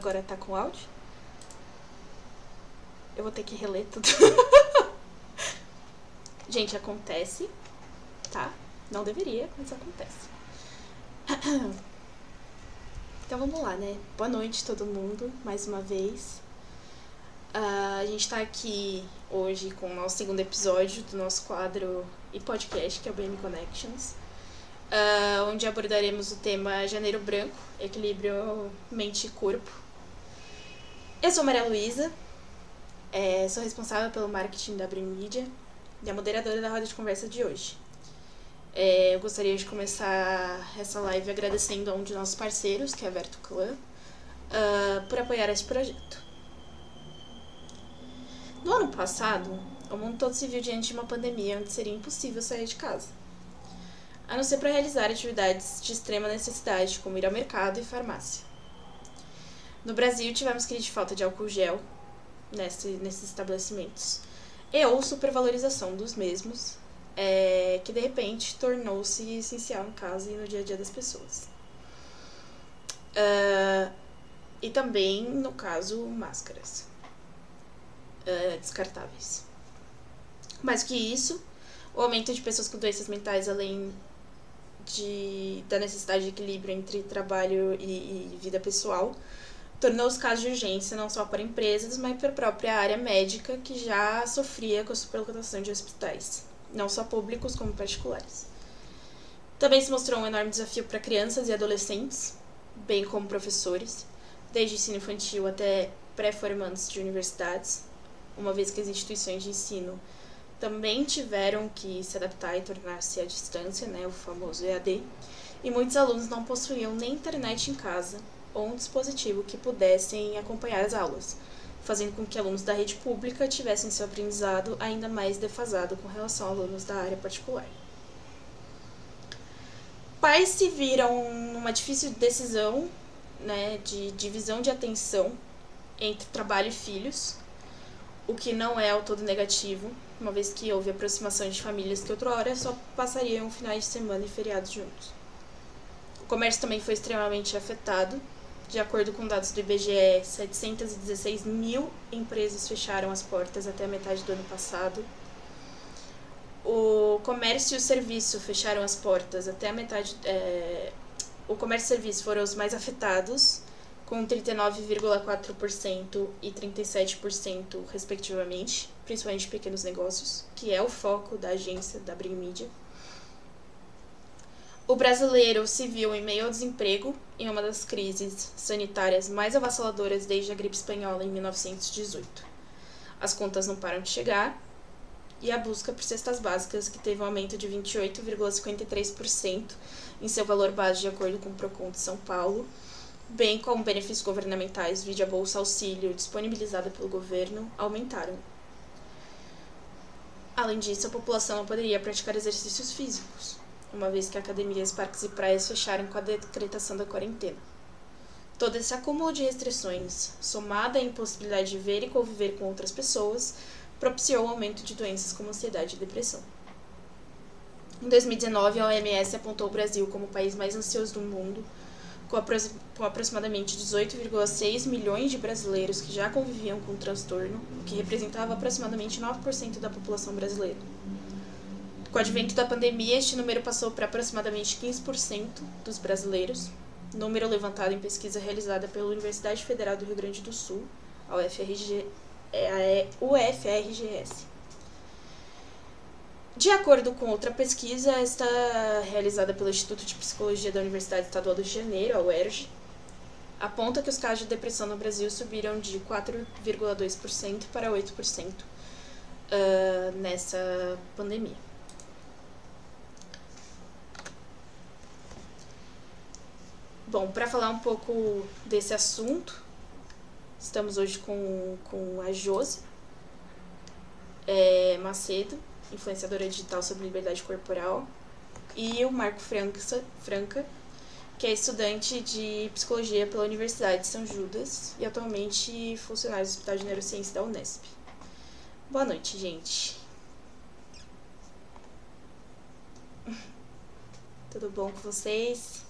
Agora tá com áudio? Eu vou ter que reler tudo. Gente, acontece, tá? Não deveria, mas acontece. Então vamos lá, né? Boa noite todo mundo, mais uma vez. Uh, a gente tá aqui hoje com o nosso segundo episódio do nosso quadro e podcast, que é o BM Connections, uh, onde abordaremos o tema Janeiro Branco, Equilíbrio Mente e Corpo. Eu sou Maria Luísa, é, sou responsável pelo marketing da Brim Media e a moderadora da roda de conversa de hoje. É, eu gostaria de começar essa live agradecendo a um de nossos parceiros, que é a Verto uh, por apoiar esse projeto. No ano passado, o mundo todo se viu diante de uma pandemia onde seria impossível sair de casa, a não ser para realizar atividades de extrema necessidade, como ir ao mercado e farmácia. No Brasil, tivemos crise de falta de álcool gel nesse, nesses estabelecimentos e ou supervalorização dos mesmos, é, que de repente tornou-se essencial em casa e no dia a dia das pessoas. Uh, e também, no caso, máscaras uh, descartáveis. Mais que isso, o aumento de pessoas com doenças mentais, além de, da necessidade de equilíbrio entre trabalho e, e vida pessoal, tornou os casos de urgência não só para empresas, mas para a própria área médica, que já sofria com a superlotação de hospitais não só públicos como particulares. Também se mostrou um enorme desafio para crianças e adolescentes, bem como professores, desde ensino infantil até pré-formandos de universidades, uma vez que as instituições de ensino também tiveram que se adaptar e tornar-se à distância, né, o famoso EAD, e muitos alunos não possuíam nem internet em casa ou um dispositivo que pudessem acompanhar as aulas, fazendo com que alunos da rede pública tivessem seu aprendizado ainda mais defasado com relação a alunos da área particular. Pais se viram numa difícil decisão né, de divisão de atenção entre trabalho e filhos, o que não é ao todo negativo, uma vez que houve aproximação de famílias que outrora só passariam finais de semana e feriados juntos. O comércio também foi extremamente afetado, de acordo com dados do IBGE, 716 mil empresas fecharam as portas até a metade do ano passado. O comércio e o serviço fecharam as portas até a metade. É, o comércio e serviço foram os mais afetados, com 39,4% e 37%, respectivamente, principalmente pequenos negócios, que é o foco da agência da Brim Media. O brasileiro se viu em meio ao desemprego em uma das crises sanitárias mais avassaladoras desde a gripe espanhola em 1918. As contas não param de chegar e a busca por cestas básicas, que teve um aumento de 28,53% em seu valor base de acordo com o Procon de São Paulo, bem como benefícios governamentais, vide a Bolsa Auxílio disponibilizada pelo governo, aumentaram. Além disso, a população não poderia praticar exercícios físicos uma vez que academias, parques e praias fecharam com a decretação da quarentena. Todo esse acúmulo de restrições, somada à impossibilidade de ver e conviver com outras pessoas, propiciou o aumento de doenças como ansiedade e depressão. Em 2019, a OMS apontou o Brasil como o país mais ansioso do mundo, com, com aproximadamente 18,6 milhões de brasileiros que já conviviam com o transtorno, o que representava aproximadamente 9% da população brasileira. Com o advento da pandemia, este número passou para aproximadamente 15% dos brasileiros, número levantado em pesquisa realizada pela Universidade Federal do Rio Grande do Sul, a UFRG, é, a UFRGS. De acordo com outra pesquisa, esta realizada pelo Instituto de Psicologia da Universidade Estadual do Rio de Janeiro, a UERJ, aponta que os casos de depressão no Brasil subiram de 4,2% para 8% uh, nessa pandemia. Bom, para falar um pouco desse assunto, estamos hoje com, com a Josi é, Macedo, influenciadora digital sobre liberdade corporal, e o Marco Franca, que é estudante de psicologia pela Universidade de São Judas e atualmente funcionário do Hospital de Neurociência da Unesp. Boa noite, gente. Tudo bom com vocês?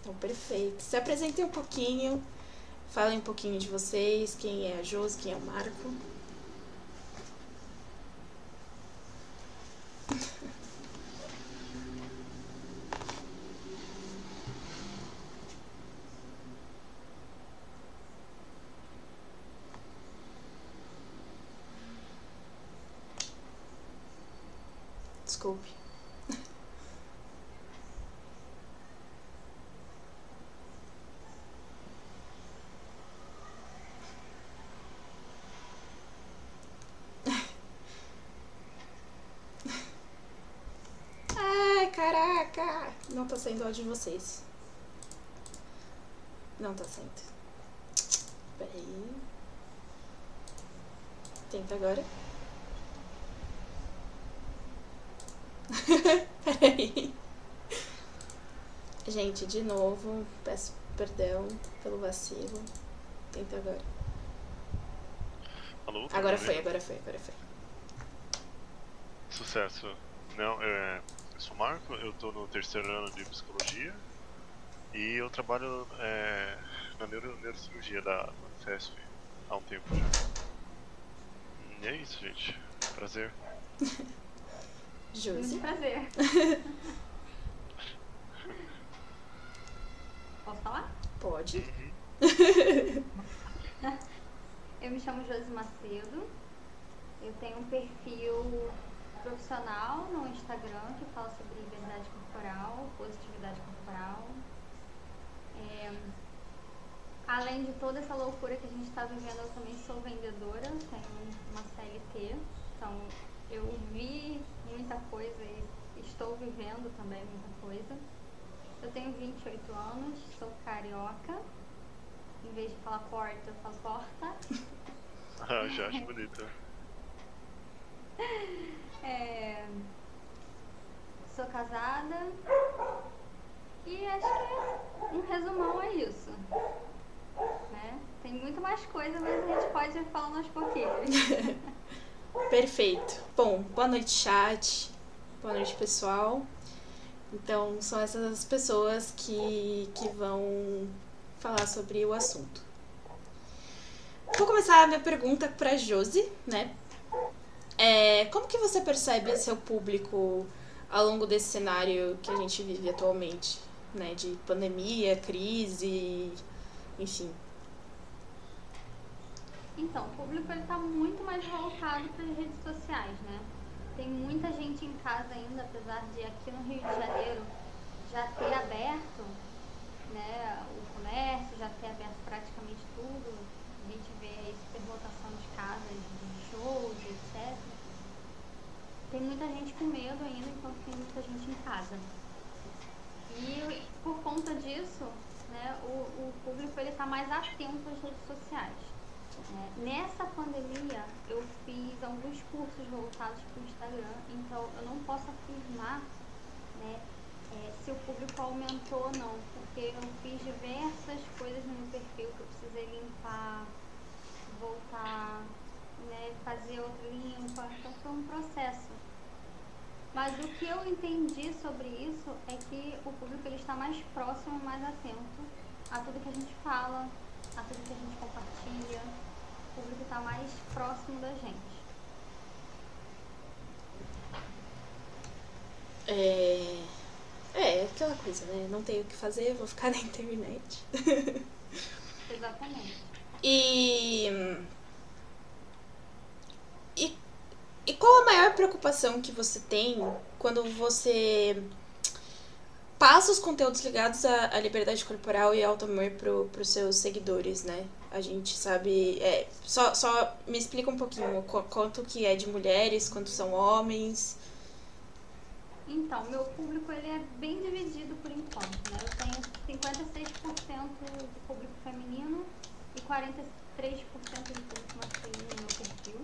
Então, perfeito. Se apresentem um pouquinho, falem um pouquinho de vocês, quem é a Josi, quem é o Marco. Desculpe. Ai, caraca! Áudio de vocês. Não tá saindo. Peraí. Tenta agora. Peraí. Gente, de novo, peço perdão pelo vacilo. Tenta agora. Alô? tá Agora foi, agora foi, agora foi. Sucesso. Não, é, eu sou o Marco, eu tô no terceiro ano de psicologia e eu trabalho é, na neuro, neurocirurgia da, FESP há um tempo já. E é isso, gente. Prazer. Josi. Muito prazer. Posso falar? Pode. Eu me chamo Josi Macedo. Eu tenho um perfil profissional no Instagram que fala sobre liberdade corporal, positividade corporal. É, além de toda essa loucura que a gente está vivendo, eu também sou vendedora, tenho uma CLT. Então eu vi muita coisa e estou vivendo também muita coisa. Eu tenho 28 anos, sou carioca. Em vez de falar porta, eu falo porta. Ah, já acho bonito. É, Sou casada. E acho que um resumão é isso. Né? Tem muito mais coisa, mas a gente pode ir falando aos pouquinhos. Perfeito. Bom, boa noite, chat. Boa noite, pessoal. Então, são essas pessoas que, que vão falar sobre o assunto. Vou começar a minha pergunta para Josi, né? É, como que você percebe seu público ao longo desse cenário que a gente vive atualmente, né? De pandemia, crise, enfim. Então, o público ele tá muito mais voltado para as redes sociais, né? Tem muita gente em casa ainda, apesar de aqui no Rio de Janeiro já ter aberto né, o comércio, já ter aberto praticamente tudo. A gente vê aí superlotação de casas, de shows, etc. Tem muita gente com medo ainda, então tem muita gente em casa. E por conta disso, né, o, o público está mais atento às redes sociais. É, nessa pandemia, eu fiz alguns cursos voltados para o Instagram, então eu não posso afirmar né, é, se o público aumentou ou não, porque eu fiz diversas coisas no meu perfil que eu precisei limpar, voltar, né, fazer outra limpa, então foi um processo. Mas o que eu entendi sobre isso é que o público ele está mais próximo, mais atento a tudo que a gente fala, a tudo que a gente compartilha. O público está mais próximo da gente. É, é aquela coisa, né? Não tenho o que fazer, vou ficar na internet. Exatamente. E, e. E qual a maior preocupação que você tem quando você passa os conteúdos ligados à, à liberdade corporal e ao amor pro, pros seus seguidores, né? A gente sabe. É, só, só me explica um pouquinho qu- quanto que é de mulheres, quanto são homens. Então, meu público ele é bem dividido por enquanto, né? Eu tenho 56% de público feminino e 43% de público masculino no meu perfil.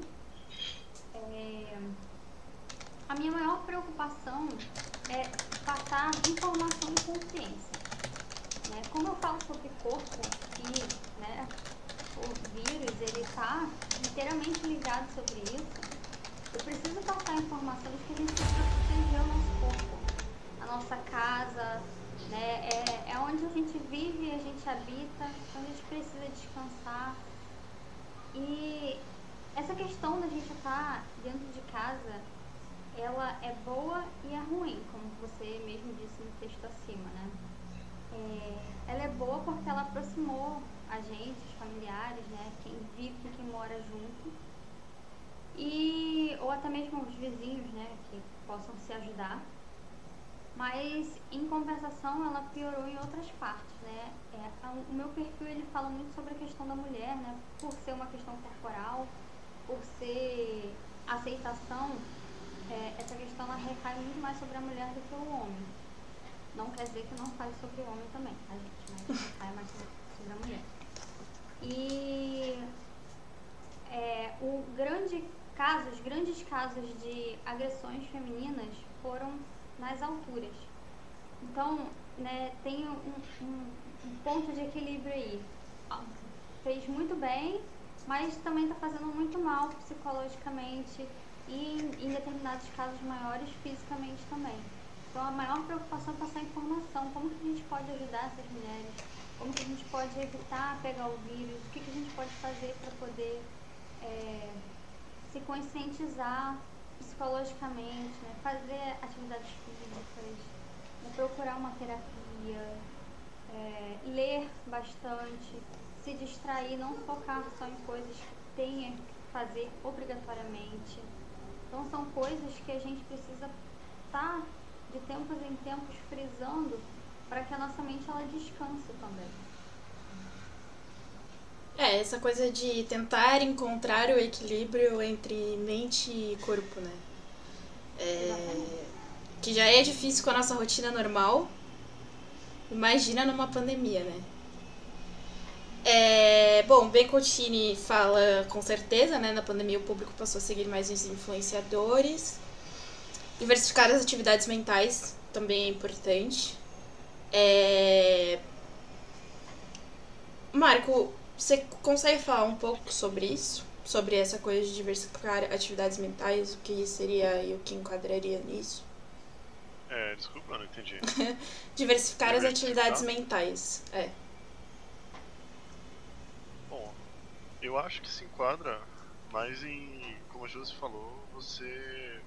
A minha maior preocupação é passar informação e consciência. Né? Como eu falo sobre corpo e né, o vírus, ele está inteiramente ligado sobre isso, eu preciso passar informação que a gente precisa proteger o nosso corpo, a nossa casa, né? é, é onde a gente vive, a gente habita, onde a gente precisa descansar. E essa questão da gente estar dentro de casa ela é boa e é ruim, como você mesmo disse no texto acima, né? É, ela é boa porque ela aproximou a gente, os familiares, né? Quem vive com quem mora junto. E, ou até mesmo os vizinhos, né? Que possam se ajudar. Mas, em compensação, ela piorou em outras partes, né? É, o meu perfil, ele fala muito sobre a questão da mulher, né? Por ser uma questão corporal, por ser aceitação, é, essa questão ela recai muito mais sobre a mulher do que o homem. Não quer dizer que não fale sobre o homem também, a gente, mas recai mais sobre a mulher. E é, o grande caso, os grandes casos de agressões femininas foram nas alturas. Então, né, tem um, um, um ponto de equilíbrio aí. Fez muito bem, mas também está fazendo muito mal psicologicamente e, em determinados casos maiores, fisicamente também. Então, a maior preocupação é passar informação. Como que a gente pode ajudar essas mulheres? Como que a gente pode evitar pegar o vírus? O que, que a gente pode fazer para poder é, se conscientizar psicologicamente, né? fazer atividades físicas, né? procurar uma terapia, é, ler bastante, se distrair, não focar só em coisas que tenha que fazer obrigatoriamente. Então são coisas que a gente precisa estar tá, de tempos em tempos frisando para que a nossa mente ela descanse também. É, essa coisa de tentar encontrar o equilíbrio entre mente e corpo, né? É, que já é difícil com a nossa rotina normal. Imagina numa pandemia, né? É, bom, Ben Coutinho fala com certeza, né? Na pandemia o público passou a seguir mais os influenciadores. Diversificar as atividades mentais também é importante. É... Marco, você consegue falar um pouco sobre isso? Sobre essa coisa de diversificar atividades mentais, o que seria e o que enquadraria nisso? É, desculpa, não entendi. diversificar, diversificar as atividades mentais, é. Eu acho que se enquadra mais em, como a Josi falou, você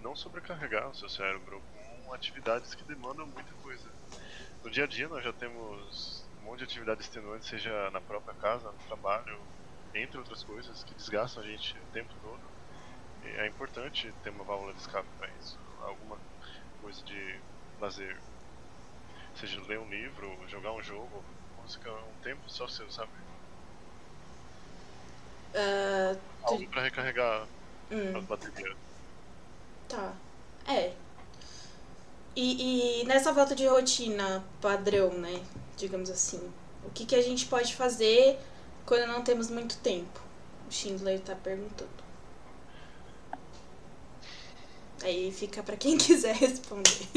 não sobrecarregar o seu cérebro com atividades que demandam muita coisa. No dia a dia nós já temos um monte de atividades extenuantes, seja na própria casa, no trabalho, entre outras coisas, que desgastam a gente o tempo todo. E é importante ter uma válvula de escape para isso, alguma coisa de lazer. Seja ler um livro, jogar um jogo, música, um tempo só seu, sabe? Uh, Algo pra recarregar hum. as baterias. Tá. É. E, e, nessa volta de rotina padrão, né? Digamos assim. O que, que a gente pode fazer quando não temos muito tempo? O Schindler tá perguntando. Aí fica pra quem quiser responder.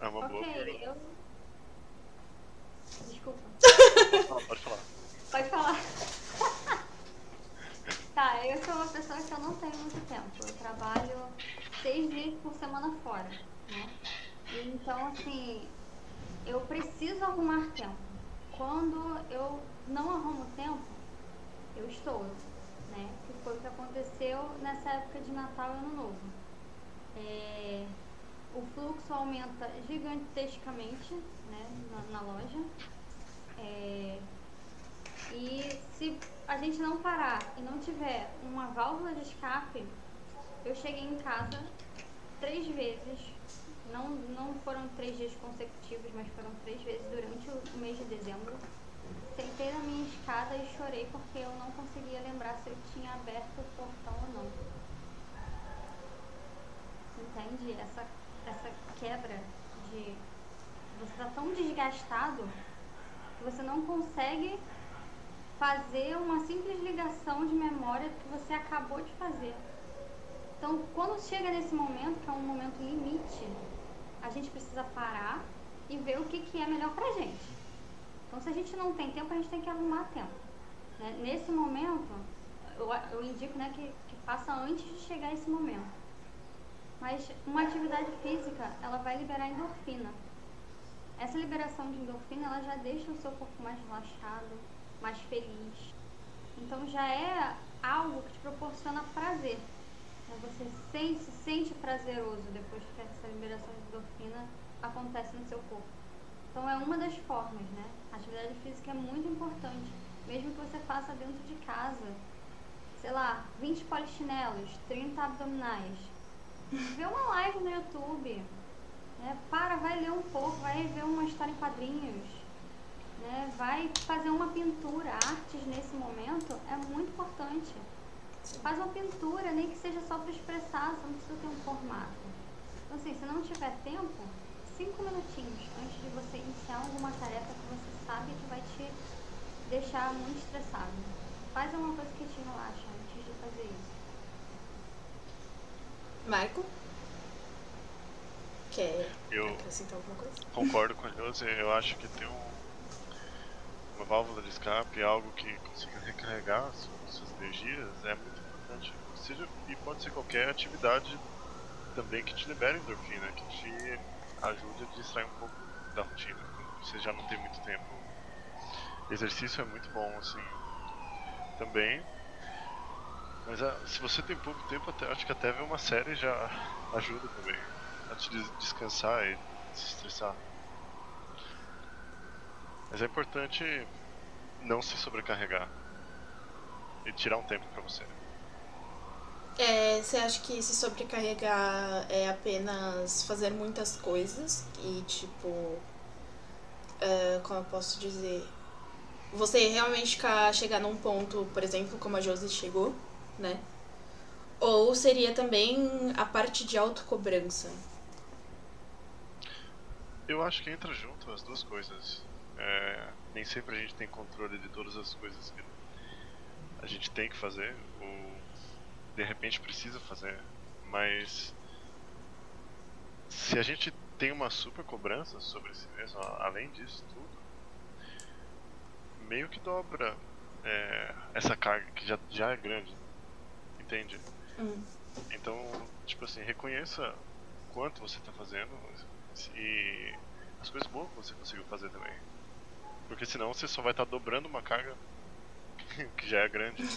É uma boa okay, eu... Desculpa. Pode falar. Pode falar. Tá, eu sou uma pessoa que eu não tenho muito tempo. Eu trabalho seis dias por semana fora, né? Então, assim, eu preciso arrumar tempo. Quando eu não arrumo tempo, eu estou, né? Que foi o que aconteceu nessa época de Natal e Ano Novo. É, o fluxo aumenta gigantescamente né, na, na loja. É, e se a gente não parar e não tiver uma válvula de escape, eu cheguei em casa três vezes. Não, não foram três dias consecutivos, mas foram três vezes durante o mês de dezembro. Sentei na minha escada e chorei porque eu não conseguia lembrar se eu tinha aberto o portão ou não. Entende? Essa, essa quebra de. Você está tão desgastado que você não consegue fazer uma simples ligação de memória que você acabou de fazer. Então, quando chega nesse momento, que é um momento limite, a gente precisa parar e ver o que, que é melhor pra gente. Então, se a gente não tem tempo, a gente tem que arrumar tempo. Né? Nesse momento, eu, eu indico né, que, que faça antes de chegar esse momento. Mas uma atividade física, ela vai liberar endorfina. essa liberação de endorfina ela já deixa o seu corpo mais relaxado, mais feliz. Então já é algo que te proporciona prazer. Né? Você se sente prazeroso depois que essa liberação de endorfina acontece no seu corpo. Então é uma das formas, né? A atividade física é muito importante, mesmo que você faça dentro de casa. Sei lá, 20 polichinelos, 30 abdominais. Vê uma live no YouTube. Né? Para, vai ler um pouco, vai ver uma história em quadrinhos. Né? Vai fazer uma pintura. Artes nesse momento é muito importante. Faz uma pintura, nem que seja só para expressar, você não precisa ter um formato. Então assim, se não tiver tempo, cinco minutinhos antes de você iniciar alguma tarefa que você sabe que vai te deixar muito estressado. Faz alguma coisa que te relaxa antes de fazer isso. Marco? Quer Eu acrescentar alguma coisa? concordo com a Josi, eu acho que ter um, uma válvula de escape, algo que consiga recarregar as suas, energias, é muito importante. Seja, e pode ser qualquer atividade também que te libere endorfina, que te ajude a distrair um pouco da rotina, quando você já não tem muito tempo. Exercício é muito bom, assim, também. Mas ah, se você tem pouco tempo, até, acho que até ver uma série já ajuda também. A te des- descansar e se estressar. Mas é importante não se sobrecarregar. E tirar um tempo pra você. É, você acha que se sobrecarregar é apenas fazer muitas coisas e tipo. é, como eu posso dizer? Você realmente chegar num ponto, por exemplo, como a Josi chegou, né? Ou seria também a parte de autocobrança? Eu acho que entra junto as duas coisas. É, nem sempre a gente tem controle de todas as coisas que a gente tem que fazer, ou de repente precisa fazer. Mas se a gente tem uma super cobrança sobre si mesmo, além disso tudo, meio que dobra é, essa carga que já, já é grande. Entende? Hum. Então, tipo assim, reconheça quanto você está fazendo e as coisas boas que você conseguiu fazer também. Porque senão você só vai estar dobrando uma carga que já é grande.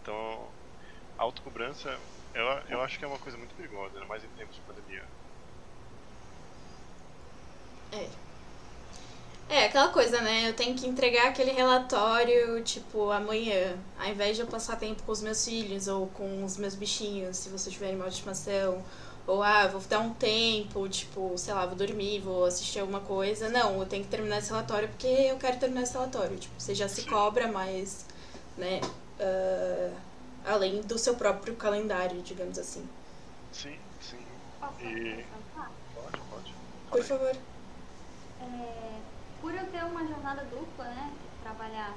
Então, autocobrança, eu, eu acho que é uma coisa muito perigosa, ainda mais em tempos de pandemia. É. É, aquela coisa, né? Eu tenho que entregar aquele relatório, tipo, amanhã. Ao invés de eu passar tempo com os meus filhos ou com os meus bichinhos, se você tiver animal de estimação. Ou, ah, vou dar um tempo, tipo, sei lá, vou dormir, vou assistir alguma coisa. Não, eu tenho que terminar esse relatório porque eu quero terminar esse relatório. Tipo, você já se cobra mais, né? ah, além do seu próprio calendário, digamos assim. Sim, sim. Posso E-? Pode, pode. Por favor. É, por eu ter uma jornada dupla, né? Trabalhar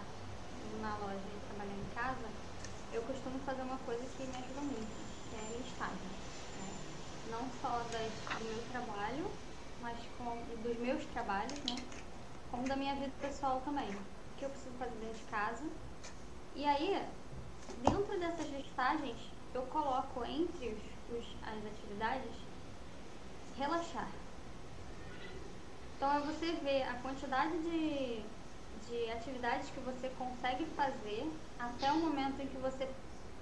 na loja e trabalhar em casa, eu costumo fazer uma coisa que me ajuda muito, que é listagem. Né? Não só das, do meu trabalho, mas com, dos meus trabalhos, né? Como da minha vida pessoal também. O que eu preciso fazer dentro de casa. E aí, dentro dessas listagens, eu coloco entre os, os, as atividades relaxar. Então é você ver a quantidade de, de atividades que você consegue fazer até o momento em que você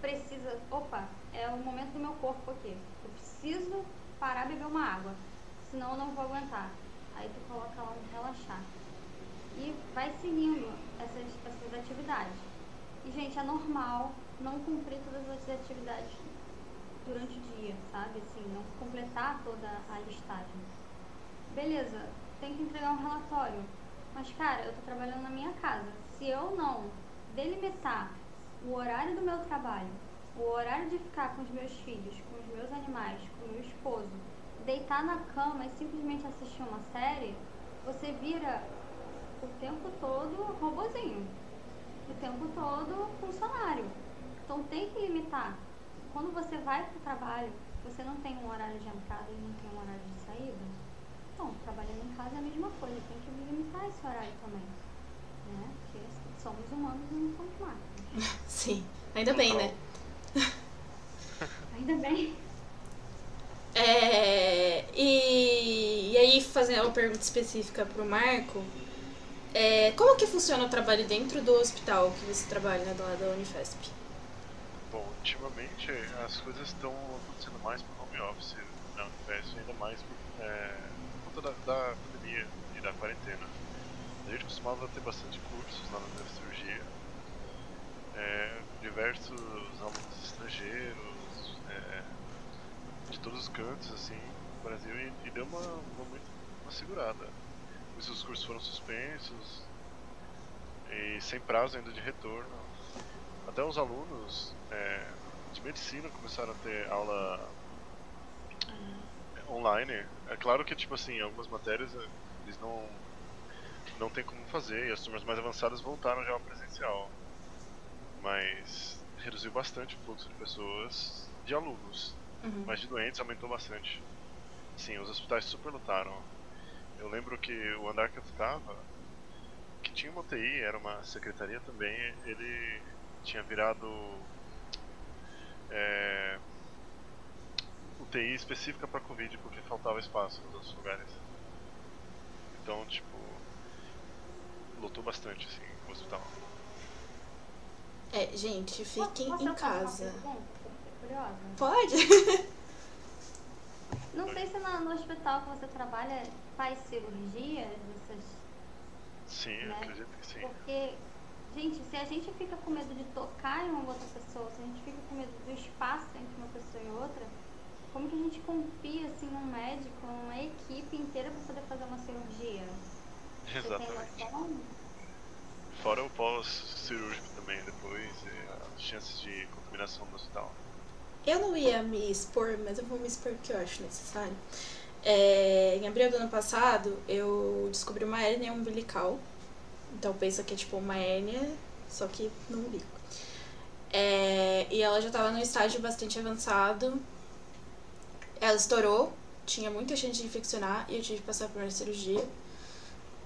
precisa. Opa, é o momento do meu corpo aqui. Eu preciso parar beber uma água. Senão eu não vou aguentar. Aí tu coloca lá no relaxar. E vai seguindo essas, essas atividades. E gente, é normal não cumprir todas as atividades durante o dia, sabe? Assim, não completar toda a listagem. Beleza, tem que entregar um relatório. Mas, cara, eu tô trabalhando na minha casa. Se eu não delimitar o horário do meu trabalho, o horário de ficar com os meus filhos, com os meus animais, com o meu esposo, deitar na cama e simplesmente assistir uma série, você vira o tempo todo robozinho. O tempo todo funcionário. Então tem que limitar. Quando você vai para o trabalho, você não tem um horário de entrada e não tem um horário de saída. Então, trabalhando em casa é a mesma coisa, tem que limitar esse horário também. Né? Porque somos humanos e não somos máquinas. Sim. Ainda bem, né? Ainda bem. É, e, e aí fazendo uma pergunta específica pro Marco, é, como que funciona o trabalho dentro do hospital que você trabalha, né, lá da Unifesp? Bom, ultimamente as coisas estão acontecendo mais por home office na Unifesp, ainda mais por, é, por conta da, da pandemia e da quarentena. A gente costumava ter bastante cursos lá na cirurgia, é, diversos alunos estrangeiros, de todos os cantos, assim, do Brasil, e, e deu uma, uma, muito, uma segurada. Os cursos foram suspensos e sem prazo ainda de retorno. Até os alunos é, de medicina começaram a ter aula online. É claro que, tipo assim, algumas matérias é, eles não, não tem como fazer e as turmas mais avançadas voltaram já ao presencial. Mas reduziu bastante o fluxo de pessoas, de alunos. Uhum. Mas de doentes aumentou bastante. Sim, os hospitais super lotaram. Eu lembro que o andar que eu ficava, que tinha uma UTI, era uma secretaria também, ele tinha virado é, UTI específica para Covid porque faltava espaço nos outros lugares. Então, tipo, lotou bastante assim o hospital. É, gente, fiquem em fazer curiosa. Pode? Não sei se no, no hospital que você trabalha faz cirurgias, essas, Sim, eu Né? acredito que sim. porque, gente, se a gente fica com medo de tocar em uma outra pessoa, se a gente fica com medo do espaço entre uma pessoa e outra, como que a gente confia assim num médico, numa equipe inteira para poder fazer uma cirurgia? Exatamente. Fora o pós-cirúrgico também depois, e as chances de contaminação no hospital. Eu não ia me expor, mas eu vou me expor porque eu acho necessário. É, em abril do ano passado, eu descobri uma hérnia umbilical. Então pensa que é tipo uma hérnia, só que no umbigo. É, e ela já estava num estágio bastante avançado. Ela estourou, tinha muita chance de infeccionar e eu tive que passar por uma cirurgia.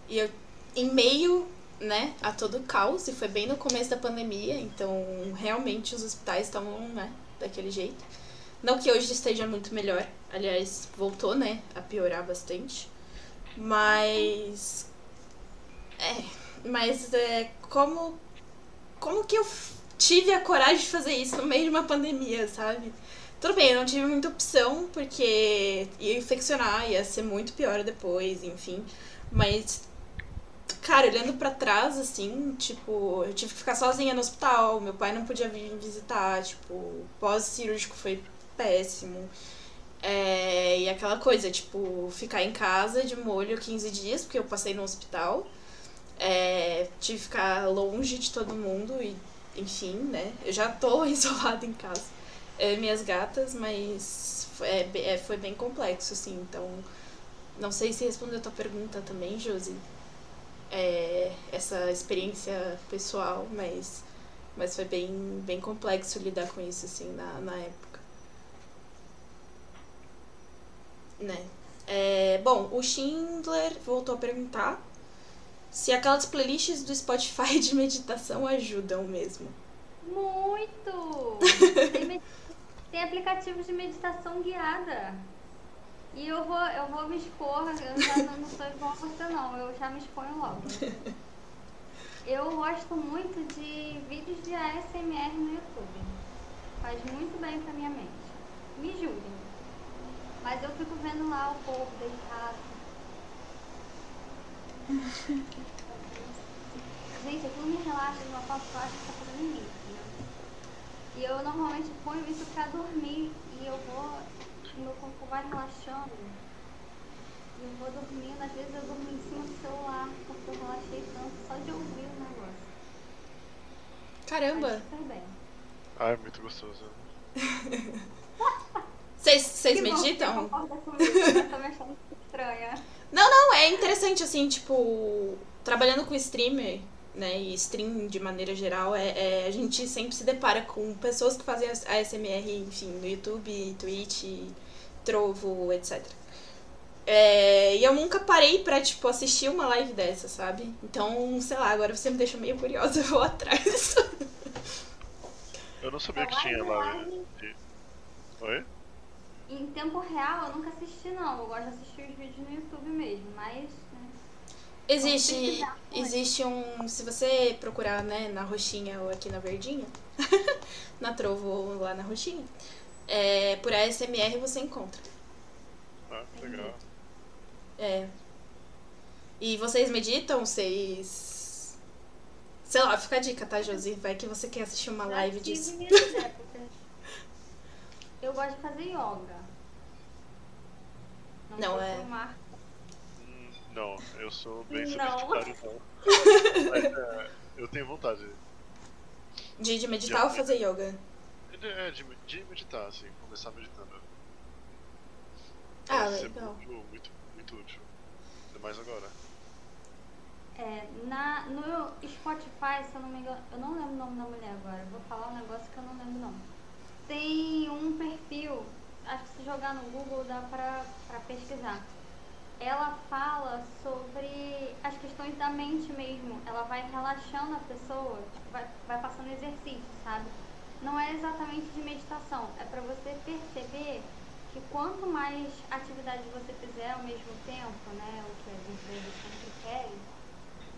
E eu, em meio né, a todo o caos, e foi bem no começo da pandemia, então realmente os hospitais estavam, né, daquele jeito. Não que hoje esteja muito melhor, aliás, voltou, né, a piorar bastante. Mas. É. Mas é. Como. Como que eu tive a coragem de fazer isso no meio de uma pandemia, sabe? Tudo bem, eu não tive muita opção, porque ia infeccionar, ia ser muito pior depois, enfim. Mas. Cara, olhando pra trás, assim, tipo, eu tive que ficar sozinha no hospital, meu pai não podia vir me visitar, tipo, pós-cirúrgico foi péssimo. É, e aquela coisa, tipo, ficar em casa de molho 15 dias, porque eu passei no hospital. É, tive que ficar longe de todo mundo e, enfim, né? Eu já tô isolada em casa. E minhas gatas, mas foi, é, é, foi bem complexo, assim. Então, não sei se respondeu a tua pergunta também, Josi. É, essa experiência pessoal, mas, mas foi bem, bem complexo lidar com isso, assim, na, na época. Né? É, bom, o Schindler voltou a perguntar se aquelas playlists do Spotify de meditação ajudam mesmo. Muito! Tem, med- tem aplicativos de meditação guiada. E eu vou, eu vou me expor, eu já não, não sou igual a você não, eu já me exponho logo. Eu gosto muito de vídeos de ASMR no YouTube. Faz muito bem pra minha mente. Me julguem. Mas eu fico vendo lá o povo deitado. Gente, aquilo me relaxa de uma forma que eu acho que tá fazendo mim. entendeu? E eu normalmente ponho isso pra dormir. E eu vou. O meu corpo vai relaxando. E eu vou dormindo. Às vezes eu durmo em cima do celular, porque eu relaxei tanto só de ouvir o negócio. Caramba! Bem. Ah, é muito gostoso. Vocês bom Você meditam? concorda comigo, eu tô me achando estranha. Não, não, é interessante, assim, tipo, trabalhando com streamer, né, e stream de maneira geral, é, é- a gente sempre se depara com pessoas que fazem as- ASMR, enfim, no YouTube, Twitch, Trovo, etc. É, e eu nunca parei pra, tipo, assistir uma live dessa, sabe? Então, sei lá, agora você me deixa meio curiosa, eu vou atrás. Eu não sabia que tinha lá. de- Oi? em tempo real eu nunca assisti não. Eu gosto de assistir os vídeos no YouTube mesmo, mas. Né, Existe, existe um. Se você procurar, né, na roxinha ou aqui na verdinha, na trovo ou lá na roxinha, é, por ASMR você encontra. Ah, que legal. É. E vocês meditam? Vocês. Sei lá, fica a dica, tá, Josi? Vai que você quer assistir uma Já live disso. minhas épocas. Eu gosto de fazer yoga. Não, sei é- Hum, Não, eu sou bem Não. sedentário, não. Mas é, eu tenho vontade. De, de meditar ou fazer yoga? De, é, de, de meditar, assim, começar meditando. Ah, ser legal. Muito, muito, muito útil. Ainda mais agora. É, na, no Spotify, se eu não me engano, eu não lembro o nome da mulher agora, vou falar um negócio que eu não lembro não. Tem um perfil, acho que se jogar no Google dá pra, pra pesquisar. Ela fala sobre as questões da mente mesmo. Ela vai relaxando a pessoa, tipo, vai, vai passando exercício, sabe? Não é exatamente de meditação, é pra você perceber que quanto mais atividade você fizer ao mesmo tempo, né, o que as empresas sempre querem,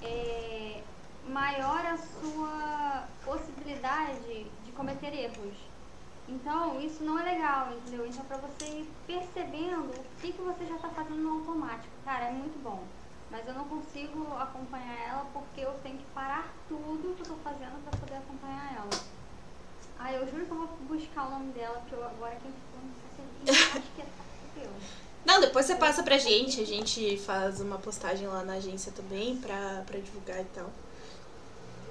é, maior a sua possibilidade de cometer erros. Então, isso não é legal, entendeu? Então, para você ir percebendo o que, que você já está fazendo no automático, cara, é muito bom. Mas eu não consigo acompanhar ela porque eu tenho que parar tudo que eu tô fazendo para poder acompanhar ela. Ah, eu juro que eu vou buscar o nome dela, porque eu, agora quem ficou não sei se acho que é eu. Não, depois você passa pra gente, a gente faz uma postagem lá na agência também pra, pra divulgar e tal.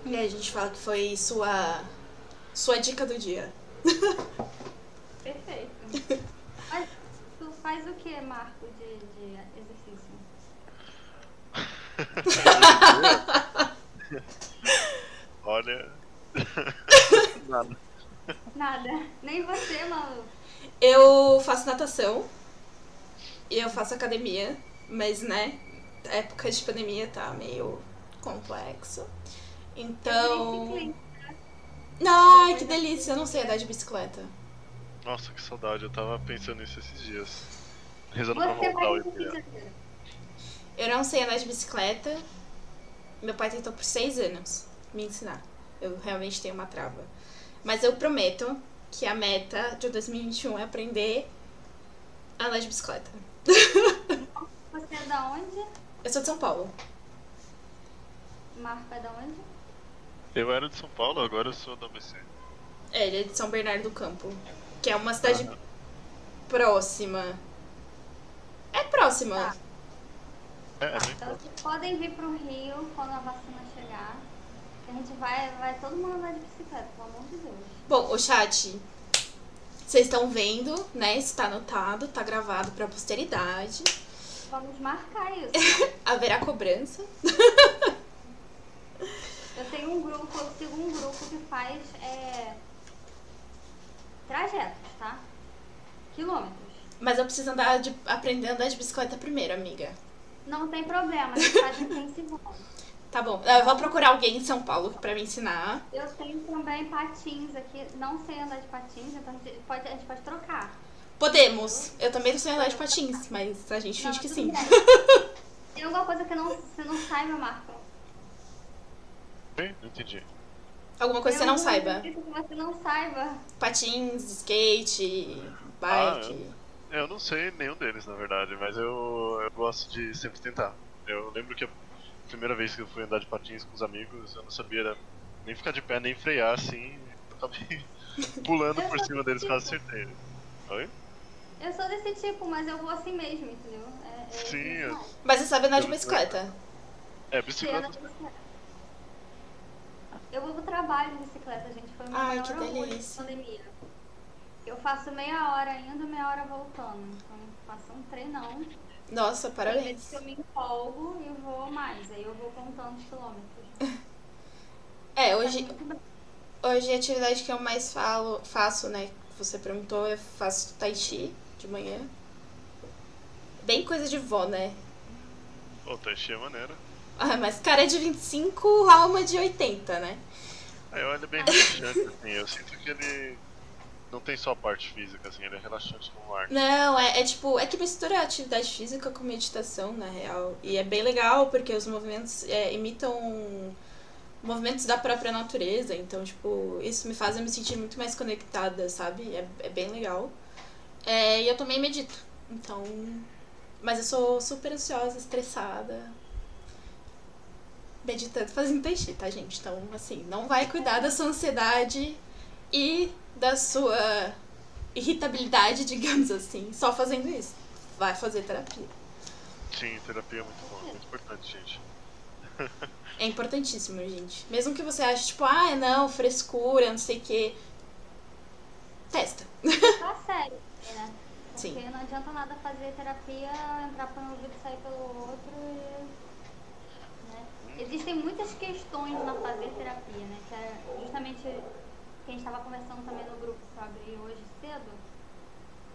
E aí a gente fala que foi sua, sua dica do dia. Perfeito. Mas tu faz o que, Marco, de, de exercício? Olha. Nada. Nada. Nem você, maluco. Eu faço natação e eu faço academia, mas né, a época de pandemia tá meio complexo. Então. Ai, que delícia! Eu não sei andar de bicicleta. Nossa, que saudade. Eu tava pensando nisso esses dias. Rezando pra voltar. Eu não sei andar de bicicleta. Meu pai tentou por seis anos me ensinar. Eu realmente tenho uma trava. Mas eu prometo que a meta de 2021 é aprender a andar de bicicleta. Você é da onde? Eu sou de São Paulo. Marco é da onde? Eu era de São Paulo, agora eu sou da ABC. É, ele é de São Bernardo do Campo. Que é uma cidade Aham. próxima. É próxima. Tá. É, é bem Então podem vir pro Rio quando a vacina chegar. A gente vai, vai todo mundo andar de bicicleta, pelo amor de Deus. Bom, o chat. Vocês estão vendo, né? Isso tá anotado, tá gravado pra posteridade. Vamos marcar isso. Haverá cobrança. Eu tenho um grupo, eu sigo um grupo que faz é, trajetos, tá? Quilômetros. Mas eu preciso andar de, aprender a andar de bicicleta primeiro, amiga. Não tem problema, a gente faz intensivão. Tá bom. Eu vou procurar alguém em São Paulo pra me ensinar. Eu tenho também patins aqui, não sei andar de patins, então a gente pode, a gente pode trocar. Podemos. Eu também não sei andar de patins, mas a gente Não, finge que sim. Tem alguma coisa que não, você não saiba, Marco? Não entendi. Alguma coisa que você não saiba. que você não saiba. Patins, skate, bike. Eu não sei nenhum deles, na verdade, mas eu, eu gosto de sempre tentar. Eu lembro que a primeira vez que eu fui andar de patins com os amigos, eu não sabia nem ficar de pé, nem frear, assim. Eu acabei pulando por cima deles caso acertei. Oi? Eu sou desse tipo, mas eu vou assim mesmo, entendeu? É, é Sim, isso eu-. Mas você sabe andar de bicicleta. É, bicicleta. Eu vou pro trabalho de bicicleta, gente. Foi o meu Ai, maior orgulho de pandemia. Eu faço meia hora indo, meia hora voltando. Então faço um treinão. Nossa, Tem vezes parabéns. que eu me empolgo e vou mais. Aí eu vou contando os quilômetros. É, É hoje, bom. hoje a atividade que eu mais falo, faço, né? Que você perguntou, eu faço tai chi de manhã. Bem coisa de vó, né? Ô, tá cheia maneira. Ah, mas cara de 25, alma de 80, né? Aí olha bem relaxante, assim. Eu sinto que ele não tem só a parte física, assim, ele é relaxante como arte. Não, é, é tipo, é que mistura atividade física com meditação, na real. E é bem legal porque os movimentos é, imitam movimentos da própria natureza. Então, tipo, isso me faz eu me sentir muito mais conectada, sabe? É, é bem legal. É, e eu também medito. Então. Mas eu sou super ansiosa, estressada. Meditando, fazendo tai tá, gente? Então, assim, não vai cuidar da sua ansiedade e da sua irritabilidade, digamos assim, só fazendo isso. Vai fazer terapia. Sim, terapia é muito bom, é muito importante, gente. É importantíssimo, gente. Mesmo que você ache, tipo, ah, não, frescura, não sei o quê. Testa. Tá sério, né? Porque Sim. não adianta nada fazer terapia, entrar por um ouvido e sair pelo outro e. Né? Existem muitas questões na fazer terapia, né? Que é justamente que a gente estava conversando também no grupo que eu abri hoje cedo.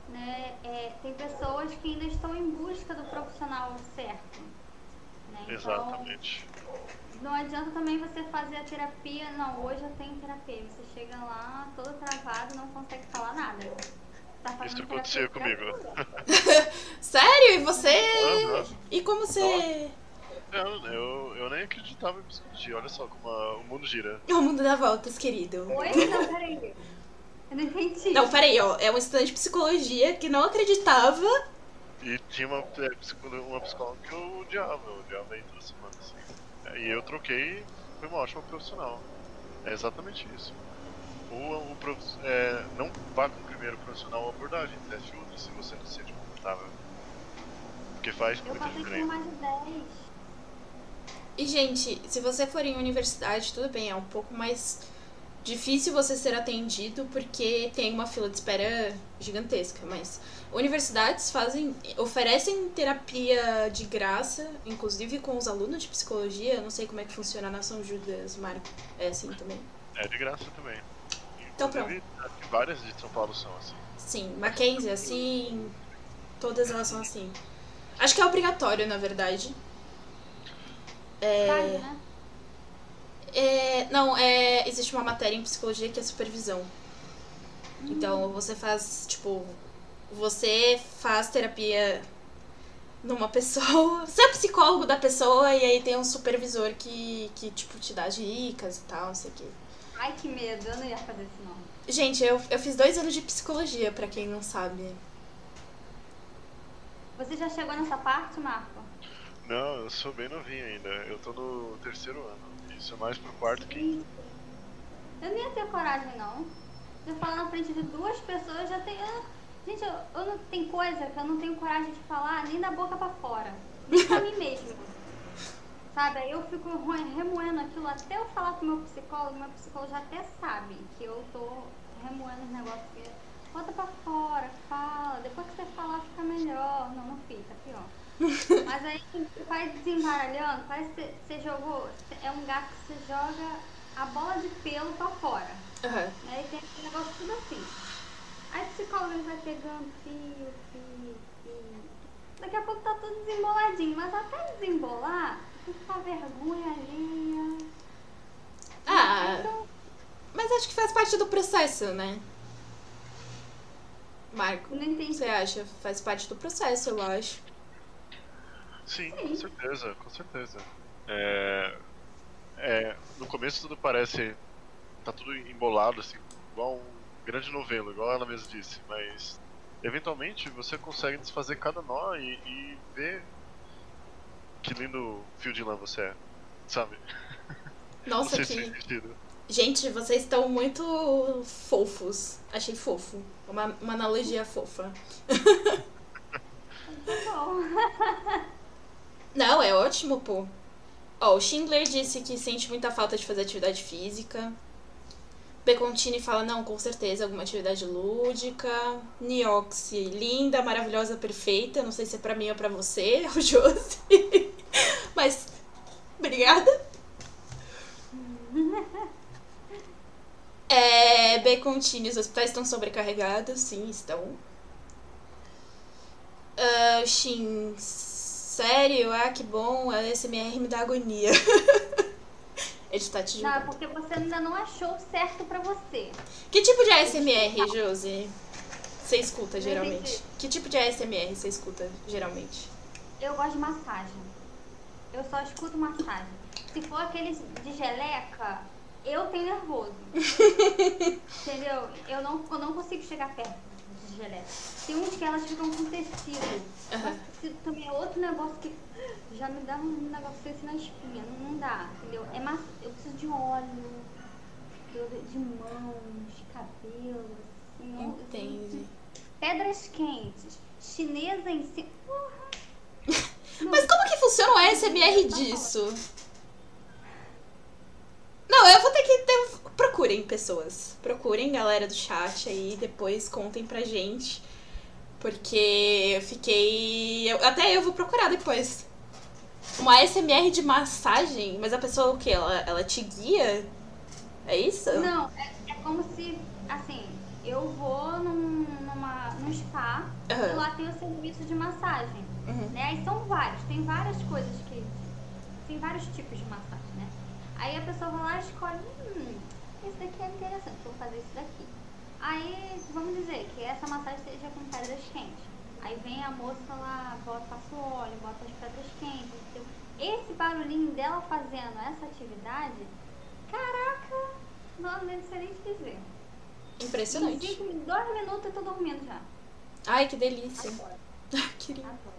Né? É, tem pessoas que ainda estão em busca do profissional certo. Né? Então, Exatamente. não adianta também você fazer a terapia, não, hoje eu tenho terapia. Você chega lá todo travado, não consegue falar nada. Tá Isso pra comigo. Sério? E você. Aham. E como você. Eu, eu, eu nem acreditava em psicologia, olha só como a- o mundo gira. O mundo dá voltas, querido. Oi? Não, peraí. Eu não entendi. Não, peraí, ó. É um estudante de psicologia que não acreditava. E tinha uma, é, psicóloga, uma psicóloga que eu odiava, eu odiava aí toda semana, assim. E eu troquei, foi uma ótima profissional. É exatamente isso. O, o prof- é, não vá com o primeiro profissional a abordagem, teste outro se você não se sente confortável. Porque faz Eu muita passei por diferença. mais de 10. E, gente, se você for em universidade, tudo bem, é um pouco mais difícil você ser atendido porque tem uma fila de espera gigantesca, mas universidades fazem oferecem terapia de graça, inclusive com os alunos de psicologia. Eu não sei como é que funciona na São Judas, Marco. É assim também. É de graça também. Então, Inclusive, acho que várias de São Paulo são assim. Sim, Mackenzie, assim. Todas elas são assim. Acho que é obrigatório, na verdade. Estágio, né? É, não, é, existe uma matéria em psicologia que é supervisão. Então você faz, tipo, você faz terapia numa pessoa. Você é psicólogo da pessoa e aí tem um supervisor que, que tipo, te dá dicas e tal, não sei o quê. Ai, que medo. Eu não ia fazer isso, não. Gente, eu, eu fiz dois anos de psicologia, pra quem não sabe. Você já chegou nessa parte, Marco? Não, eu sou bem novinho ainda. Eu tô no terceiro ano. Isso é mais pro quarto que. Eu não ia ter coragem, não. De falar na frente de duas pessoas, já tem. eu- Gente, eu, eu não tem coisa que eu não tenho coragem de falar nem da boca pra fora. Nem pra mim mesmo. Sabe? Aí eu fico remoendo aquilo até eu falar com o meu psicólogo. Meu psicólogo já até sabe que eu tô remoendo os negócios. que Bota pra fora, fala. Depois que você falar, fica melhor. Não, não fica, pior. Mas aí vai desembaralhando, que você- jogou. É um gato que você joga a bola de pelo pra fora. Aham. Aí tem aquele negócio tudo assim. Aí o psicólogo vai pegando fio, fio, fio. Daqui a pouco tá tudo desemboladinho, mas até desembolar, fica vergonha alheia. Ah, Então, mas acho que faz parte do processo, né? Marco, você acha? Faz parte do processo, eu acho. Sim, com certeza, com certeza. É, é, no começo tudo parece. tá tudo embolado, assim, igual um grande novelo, igual ela mesma disse, mas eventualmente você consegue desfazer cada nó e, e ver que lindo fio de lã você é, sabe? Nossa, Não sei se que. sentido. Gente, vocês estão muito fofos. Achei fofo. Uma, uma analogia fofa. Tá bom. Não, é ótimo, pô. Ó, o Schindler disse que sente muita falta de fazer atividade física. Becontini fala, não, com certeza, alguma atividade lúdica. Nioxi, linda, maravilhosa, perfeita. Não sei se é pra mim ou pra você, o Josi. Mas, obrigada. É, Becontini, os hospitais estão sobrecarregados, sim, estão. Ah, Shin, sério? Ah, que bom, a SMR me dá agonia. Ele tá te Não, julgando. porque você ainda não achou o certo pra você. Que tipo de ASMR, Josi, você escuta Não geralmente? Que tipo de ASMR você escuta geralmente? Eu gosto de massagem. Eu só escuto massagem. Se for aqueles de geleca, eu tenho nervoso. Entendeu? Eu não, eu não consigo chegar perto de geleca. Tem uns que elas ficam com tecido. Aham. Mas tecido também é outro negócio que já me dá um negócio desse na espinha. Não, não dá, entendeu? É massa, eu preciso de óleo, de- mãos, de cabelo, assim. Entendi. Pedras quentes, chinesa em cima. Porra! Mas como que funciona o ASMR disso? Não, eu vou ter que ter... Procurem, pessoas. Procurem, galera do chat aí, depois contem pra gente. Porque eu fiquei... eu- Até eu vou procurar depois. Uma ASMR de massagem? Mas a pessoa o quê? Ela, ela te guia? É isso? Não, é, é como se, assim, eu vou num, numa, num spa e Aham. lá tem o serviço de massagem. Uhum. Né? Aí são vários, tem várias coisas que. Tem vários tipos de massagem, né? Aí a pessoa vai lá e escolhe, hum, esse daqui é interessante, vou fazer isso daqui. Aí, vamos dizer que essa massagem seja com pedras quentes. Aí vem a moça lá, bota, passa o óleo, bota as pedras quentes. entendeu? Esse barulhinho dela fazendo essa atividade, caraca, não, não sei nem te dizer. Em Impressionante. cinco, dois minutos eu tô dormindo já. Ai, que delícia. Agora, Queria. agora.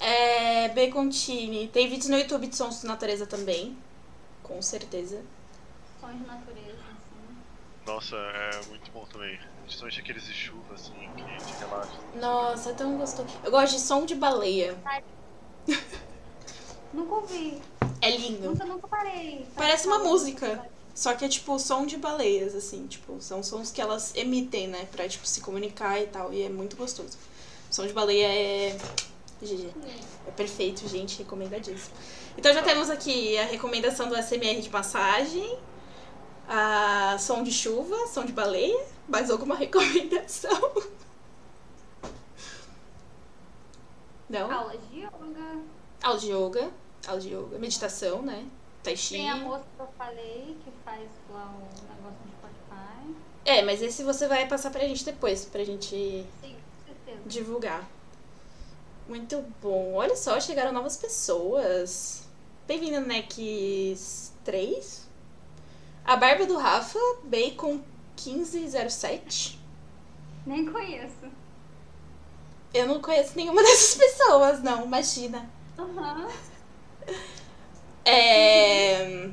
É, Becontini. Tem vídeos no YouTube de sons de natureza também. Com certeza. Sons de natureza, assim. Nossa, é muito bom também. Principalmente aqueles de chuva, assim, que te relaxa. Nossa, é tão gostoso. Eu gosto de som de baleia. Nunca ouvi. É lindo. Nunca, nunca parei. Parece uma música. Só que é tipo som de baleias, assim, tipo, são sons que elas emitem, né? Pra, tipo, se comunicar e tal. E é muito gostoso. Som de baleia é. GG. É perfeito, gente, recomendadíssimo. Então já temos aqui a recomendação do SMR de massagem, a som de chuva, som de baleia, mais alguma recomendação? Não? Aulas de yoga. Aula de yoga, aula de yoga, meditação, né? Tai chi. Tem a moça que eu falei que faz lá o negócio no Spotify. É, mas esse você vai passar pra gente depois, pra gente Sim, divulgar. Muito bom. Olha só, chegaram novas pessoas. Bem-vindo, Nex 3. A barba do Rafa, Bacon 1507. Nem conheço. Eu não conheço nenhuma dessas pessoas, não, imagina. Aham. É...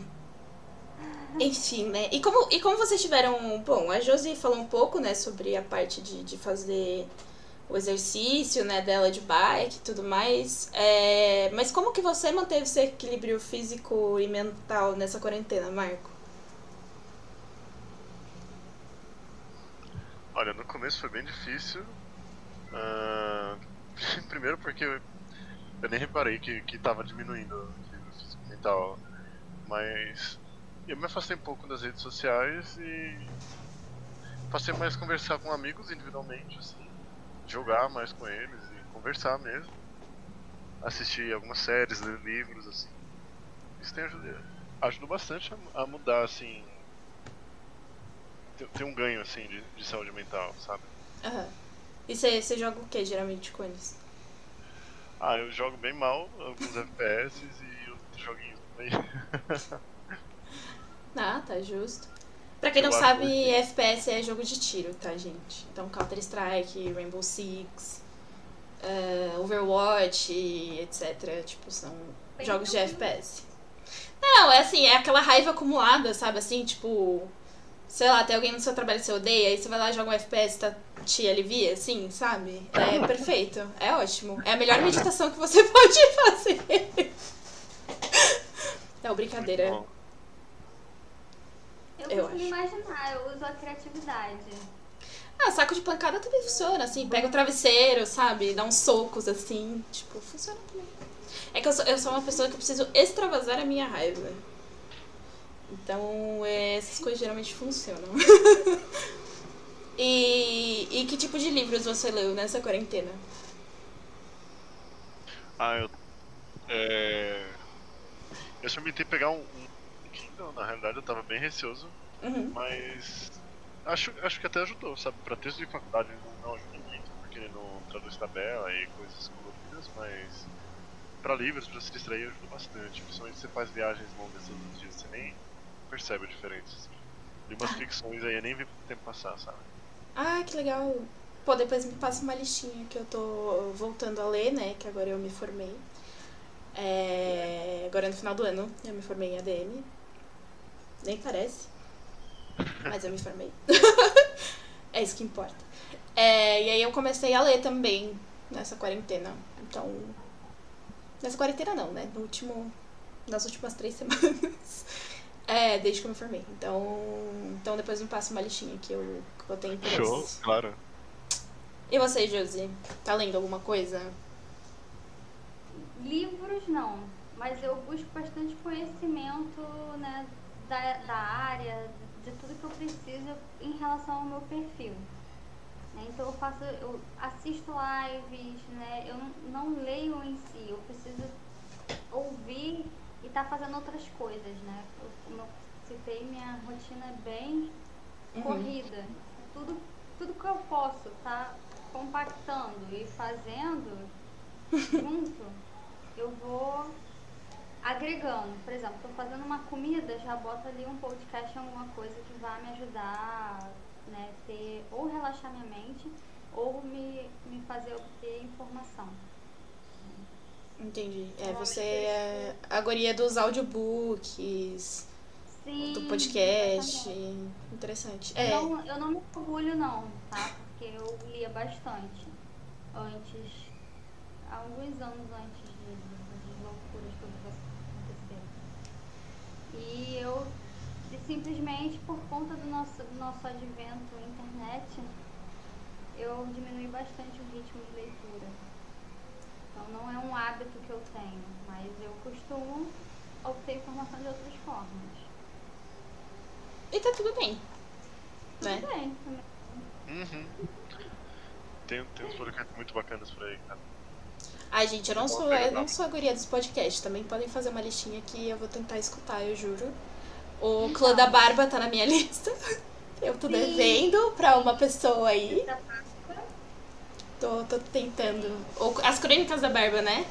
Enfim, né? E como, e como vocês tiveram. Bom, a Josi falou um pouco, né, sobre a parte de, de fazer o exercício, né, dela de bike e tudo mais. É... Mas como que você manteve seu equilíbrio físico e mental nessa quarentena, Marco? Olha, no começo foi bem difícil. Ah, primeiro porque eu, nem reparei que, que tava diminuindo o físico mental. Mas eu me afastei um pouco das redes sociais e passei mais a conversar com amigos individualmente, assim, jogar mais com eles e conversar mesmo. Assistir algumas séries, ler livros, assim. Isso tem ajudado, ajudou bastante a, a mudar, assim. Ter, ter um ganho, assim, de, de saúde mental, sabe? Aham. E você joga o que geralmente com eles? Ah, eu jogo bem mal alguns FPS e outros joguinhos também. Ah, tá justo. Pra quem não Eu acho sabe, que- FPS é jogo de tiro, tá, gente? Então, Counter-Strike, Rainbow Six, eh, Overwatch, etc. Tipo, são Bem jogos de. FPS. Não, é assim, é aquela raiva acumulada, sabe? Assim, tipo, sei lá, tem alguém no seu trabalho que você odeia, aí você vai lá e joga um FPS tá, te alivia, assim, sabe? É perfeito, é ótimo. É a melhor meditação que você pode fazer. Não, brincadeira. Eu Eu consigo acho. imaginar, eu uso a criatividade. Ah, saco de pancada também funciona, assim, pega o travesseiro, sabe? Dá uns socos assim, tipo, funciona também. É que eu sou, eu sou uma pessoa que eu preciso extravasar a minha raiva. Então, é, essas coisas geralmente funcionam. e, e que tipo de livros você leu nessa quarentena? Ah, eu. É... Eu experimentei pegar um, um Kindle, na realidade eu tava bem receoso, Uhum. mas acho, acho que até ajudou, sabe? Pra texto de faculdade não, não ajuda muito, porque ele não traduz tabela e coisas coloridas, mas pra livros, pra se distrair, ajuda bastante. Principalmente se você faz viagens longas todos os dias, você nem percebe a diferença. Assim. Li umas ficções aí, eu nem vi o tempo passar, sabe? Ah, que legal. Pô, depois me passa uma listinha que eu tô voltando a ler, né? Que agora eu me formei. É... Agora no final do ano eu me formei em ADM. Nem parece. Mas eu me formei. é isso que importa. É, e aí eu comecei a ler também nessa quarentena. Então. Nessa quarentena não, né? No último. Nas últimas três semanas. É, desde que eu me formei. Então. Então depois me passa uma listinha que eu, que eu tenho interesse. Show, claro. E você, Josi? Tá lendo alguma coisa? Livros não, mas eu busco bastante conhecimento né, da, da área, de tudo que eu preciso em relação ao meu perfil. né? Então eu faço, eu assisto lives, né? Eu não, não leio em si, eu preciso ouvir e estar fazendo outras coisas, né? Eu, como eu citei, minha rotina é bem Uhum. corrida. Tudo, tudo que eu posso estar compactando e fazendo junto, eu vou agregando. Por exemplo, estou fazendo uma comida, já boto ali um podcast, alguma coisa que vai me ajudar, né, ter ou relaxar minha mente ou me, me fazer obter informação. Entendi. É, você é a guria dos audiobooks, Sim, do podcast. exatamente. Interessante. É. Não, eu não me orgulho não, tá? Porque eu lia bastante antes, há alguns anos antes de, de loucuras todas acontecerem. E eu simplesmente por conta do nosso, do nosso advento à internet, eu diminui bastante o ritmo de leitura. Então não é um hábito que eu tenho, mas eu costumo obter informação de outras formas. E tá tudo bem. Né? Tudo bem, também. Uhum. Tem, tem uns podcasts muito bacanas por aí, cara. Ai, gente, eu não sou, eu não sou a guria dos podcasts. Também podem fazer uma listinha que eu vou tentar escutar, eu juro. O Então. Clã da Barba tá na minha lista. Eu tô Sim. devendo pra uma pessoa aí. Páscoa. Tô, tô tentando. Ou As Crônicas da Barba, né?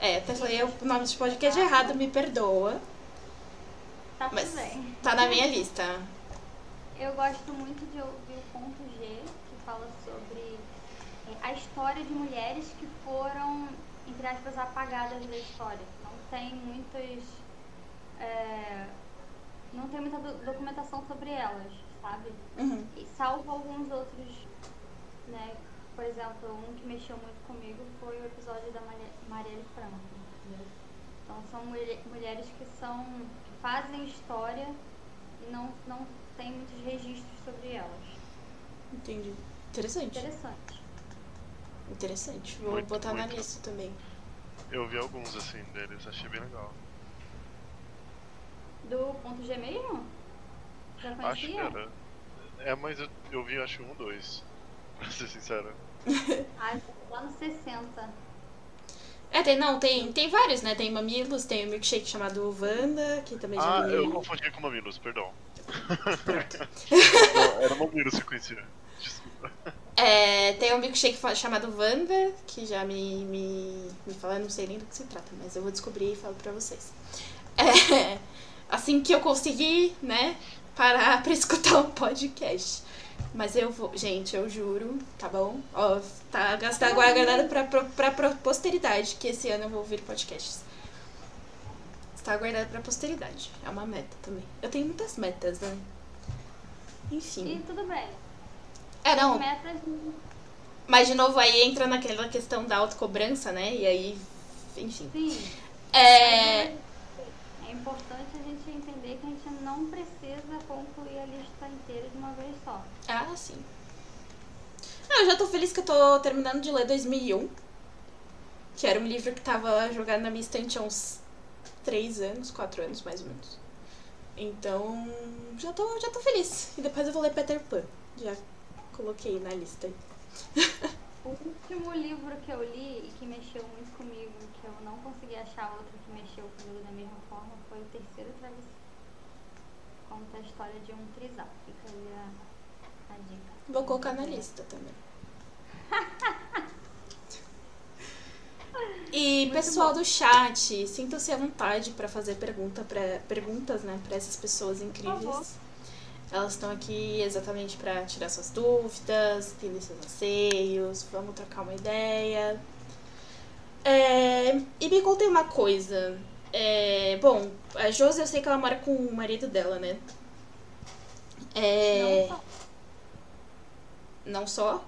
É, até falei o nome de podcast errado, me perdoa. Tá Mas tudo bem. tá na minha lista. Eu gosto muito de ouvir o ponto G, que fala sobre é, a história de mulheres que foram, entre aspas, apagadas da história. Não tem muitas. é, não tem muita do- documentação sobre elas, sabe? Uhum. E salvo alguns outros, né? Por exemplo, um que mexeu muito comigo foi o episódio da Mari- Marielle Franco. Então são mulhe- mulheres que são que fazem história e não, não tem muitos registros sobre elas. Entendi. Interessante. Interessante. Interessante. Vou Muito, botar na muito. lista também. Eu vi alguns assim deles, achei bem legal. Do ponto G mesmo? Já Acho que conhecia? era. É, mas eu, eu vi acho um, dois. Pra ser sincero. Ah, lá no 60. É, tem, não, tem, tem vários, né? Tem Mamilos, tem o milkshake chamado Wanda, que também já Ah, eu confundi com Mamilos, perdão. Era Mamilos que eu conhecia. Desculpa. É, tem um milkshake chamado Wanda, que já me, me, me fala, não sei nem do que se trata, mas eu vou descobrir e falo pra vocês. É, assim que eu conseguir, né, parar pra escutar um podcast. Mas eu vou, gente, eu juro, tá bom? Ó, tá gastar guardado pra, pra, pra, posteridade, que esse ano eu vou ouvir podcasts. Está guardado pra posteridade. É uma meta também. Eu tenho muitas metas, né? Enfim. E tudo bem. É, não, Metas mas de novo aí entra naquela questão da autocobrança, né? E aí, enfim. sim. É. É importante a gente entender que a gente não precisa a lista inteira de uma vez só. Ah. Ah, eu já tô feliz que eu tô terminando de ler 2001. Que era um livro que tava jogado na minha estante há uns 3 anos, 4 anos mais ou menos. Então, já tô, já tô feliz. E depois eu vou ler Peter Pan. Já coloquei na lista. O último livro que eu li e que mexeu muito comigo, que eu não consegui achar outro que mexeu comigo da mesma forma, foi o Terceiro Travesseiro. Conta a história de um trisal. Fica aí a. Vou colocar na lista também. E pessoal do chat, sintam-se à vontade para fazer pergunta pra, perguntas né, para essas pessoas incríveis. Elas estão aqui exatamente para tirar suas dúvidas, entender seus anseios, vamos trocar uma ideia. É, e me contem uma coisa. É, bom, a Josi eu sei que ela mora com o marido dela, né? É, Não só. Não só?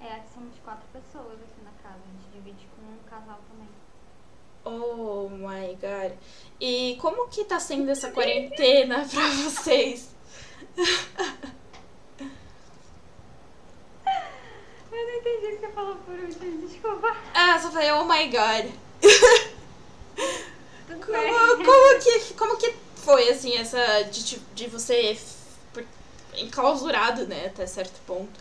É, somos quatro pessoas aqui na casa. A gente divide com um casal também. Oh my god. E como que tá sendo essa quarentena pra vocês? Eu não entendi o que você falou por último, desculpa. Ah, só falei, oh my god. Como, como, que, como que foi, assim, essa. de- de você. Enclausurado, né, até certo ponto.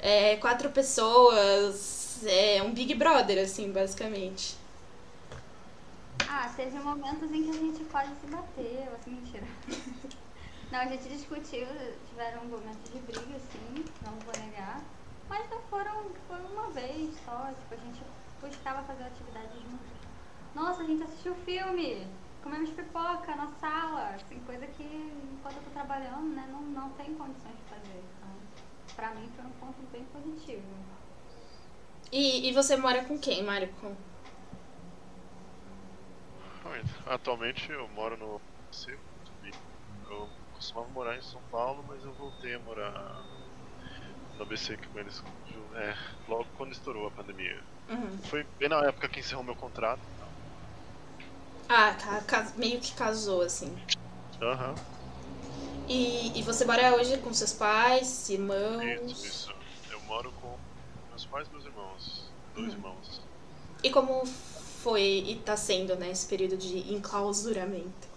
É, quatro pessoas. É um Big Brother, assim, basicamente. Ah, teve momentos em que a gente quase se bateu, assim, mentira. Não, a gente discutiu, tiveram momentos de briga, sim, não vou negar. Mas não foram, foi uma vez só, tipo, a gente buscava fazer atividade juntos. Nossa, a gente assistiu filme, comemos pipoca na sala, assim, coisa que enquanto eu tô trabalhando, né, não, não tem condições de fazer. Então, pra mim foi um ponto bem positivo. E, e você mora com quem, Marco? Atualmente eu moro no ABC. Eu costumava morar em São Paulo, mas eu voltei a morar no ABC com eles é, logo quando estourou a pandemia. Uhum. Foi bem na época que encerrou meu contrato. Ah, ca- meio que casou, assim. Aham. E, e você mora hoje com seus pais, irmãos? Isso, isso. Eu moro com meus pais e meus irmãos. Dois Uhum. irmãos. E como foi e tá sendo, né, esse período de enclausuramento?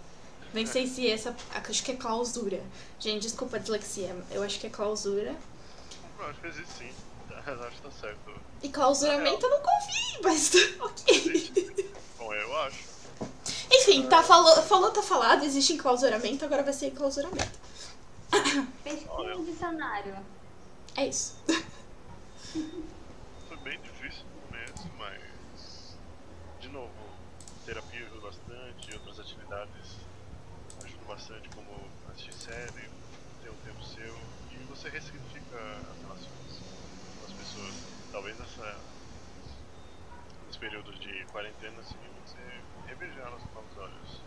Nem sei se essa. Acho que é clausura. Gente, desculpa a dislexia. Eu acho que é clausura. Eu acho que existe sim. acho que tá certo. E clausuramento eu não confio, mas ok. Bom, eu acho. Enfim, tá falou, falou, tá falado, existe enclausuramento, agora vai ser enclausuramento. Pesquisa no dicionário. É isso. Foi bem difícil no começo, mas. De novo, terapia ajuda bastante, outras atividades ajudam bastante, como assistir série, ter um tempo seu, e você ressignifica as relações com as pessoas. Talvez nessa. Nesse período de quarentena, assim, você com novos olhos.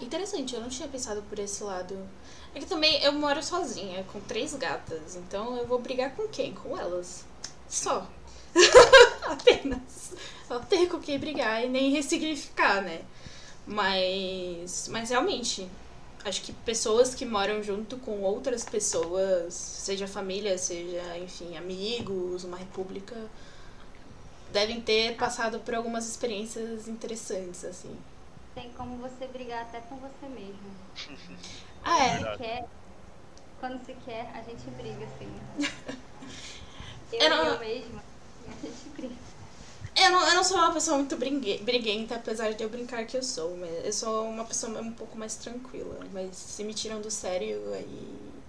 Interessante, eu não tinha pensado por esse lado. É que também eu moro sozinha, com três gatas, então eu vou brigar com quem? Com elas. Só. Apenas. Eu não tenho com quem brigar e nem ressignificar, né? Mas. Mas realmente. Acho que pessoas que moram junto com outras pessoas, seja família, seja, enfim, amigos, uma república, devem ter passado por algumas experiências interessantes, assim. Tem como você brigar até com você mesmo. Ah, é. Verdade. Quer, quando se quer, a gente briga, assim. Eu Eu não- eu mesma, a gente briga. Eu não, eu não sou uma pessoa muito briguenta, apesar de eu brincar que eu sou. Mas eu sou uma pessoa um pouco mais tranquila. Mas se me tiram do sério, aí.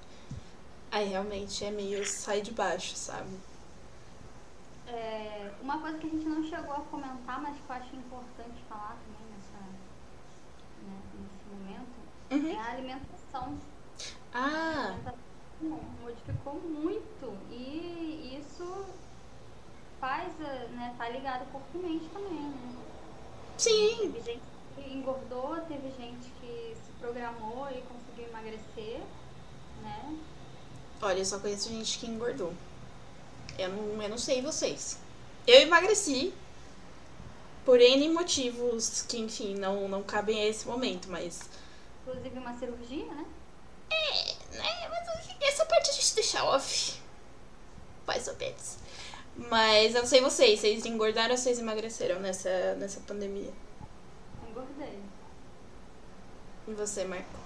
Aí realmente é meio sai de baixo, sabe? É, uma coisa que a gente não chegou a comentar, mas que eu acho importante falar também nessa, né, nesse momento, Uhum. é a alimentação. A Ah, alimentação modificou muito e isso faz, eh, né, tá ligado corpo e mente também, né? sim. Teve gente que engordou, teve gente que se programou e conseguiu emagrecer, né? Olha, eu só conheço gente que engordou. Eu não, eu não sei vocês. Eu emagreci. Por N motivos que, enfim, não, não cabem a esse momento, mas. Inclusive uma cirurgia, né? né, mas essa parte a gente deixa off. Mais ou menos. Mas eu não sei vocês, vocês engordaram ou vocês emagreceram nessa, nessa pandemia? Engordei. E você, Marco?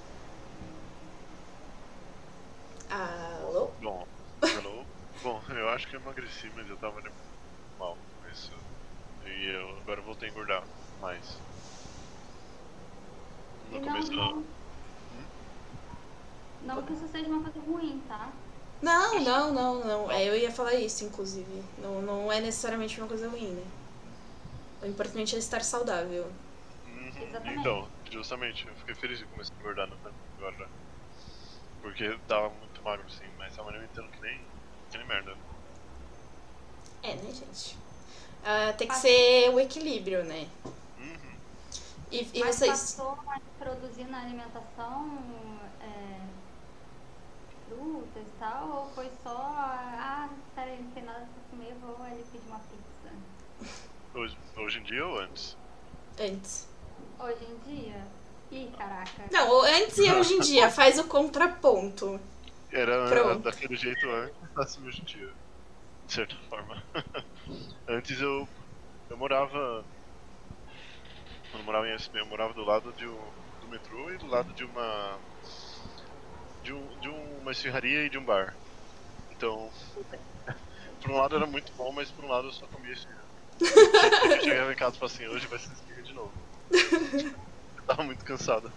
Alô? Bom, acho que eu emagreci, mas eu tava mal. Isso. E eu agora eu voltei a engordar mais. No E não, começo não, não que isso seja uma coisa ruim, tá? Não, não, não, não. É, eu ia falar isso, inclusive. Não, não é necessariamente uma coisa ruim, né? O importante é estar saudável. Uhum. Exatamente. Então, justamente, eu fiquei feliz que comecei a engordar no tempo agora. Porque tava muito magro assim, mas tava me alimentando que nem, que nem merda. É, né, gente? Ah, tem que ser o equilíbrio, né? Uhum. E, e Mas vocês. passou a introduzir na alimentação é, frutas e tal, ou foi só, ah, peraí, não tem nada pra comer, vou ali pedir uma pizza? Hoje, hoje em dia ou antes? Antes. Hoje em dia? Ih, caraca. Não, antes e hoje em dia, faz o contraponto. Era Pronto. daquele jeito antes, assim hoje em dia. De certa forma. antes eu. Eu morava. Quando eu morava em SP, eu morava do lado de um, do metrô e do lado de uma. De, um, de uma esfirraria e de um bar. Então. Por um lado era muito bom, mas por um lado eu só comia esfirra. Eu chegava em casa e falava assim, hoje vai ser esfirra de novo. Eu tava muito cansado.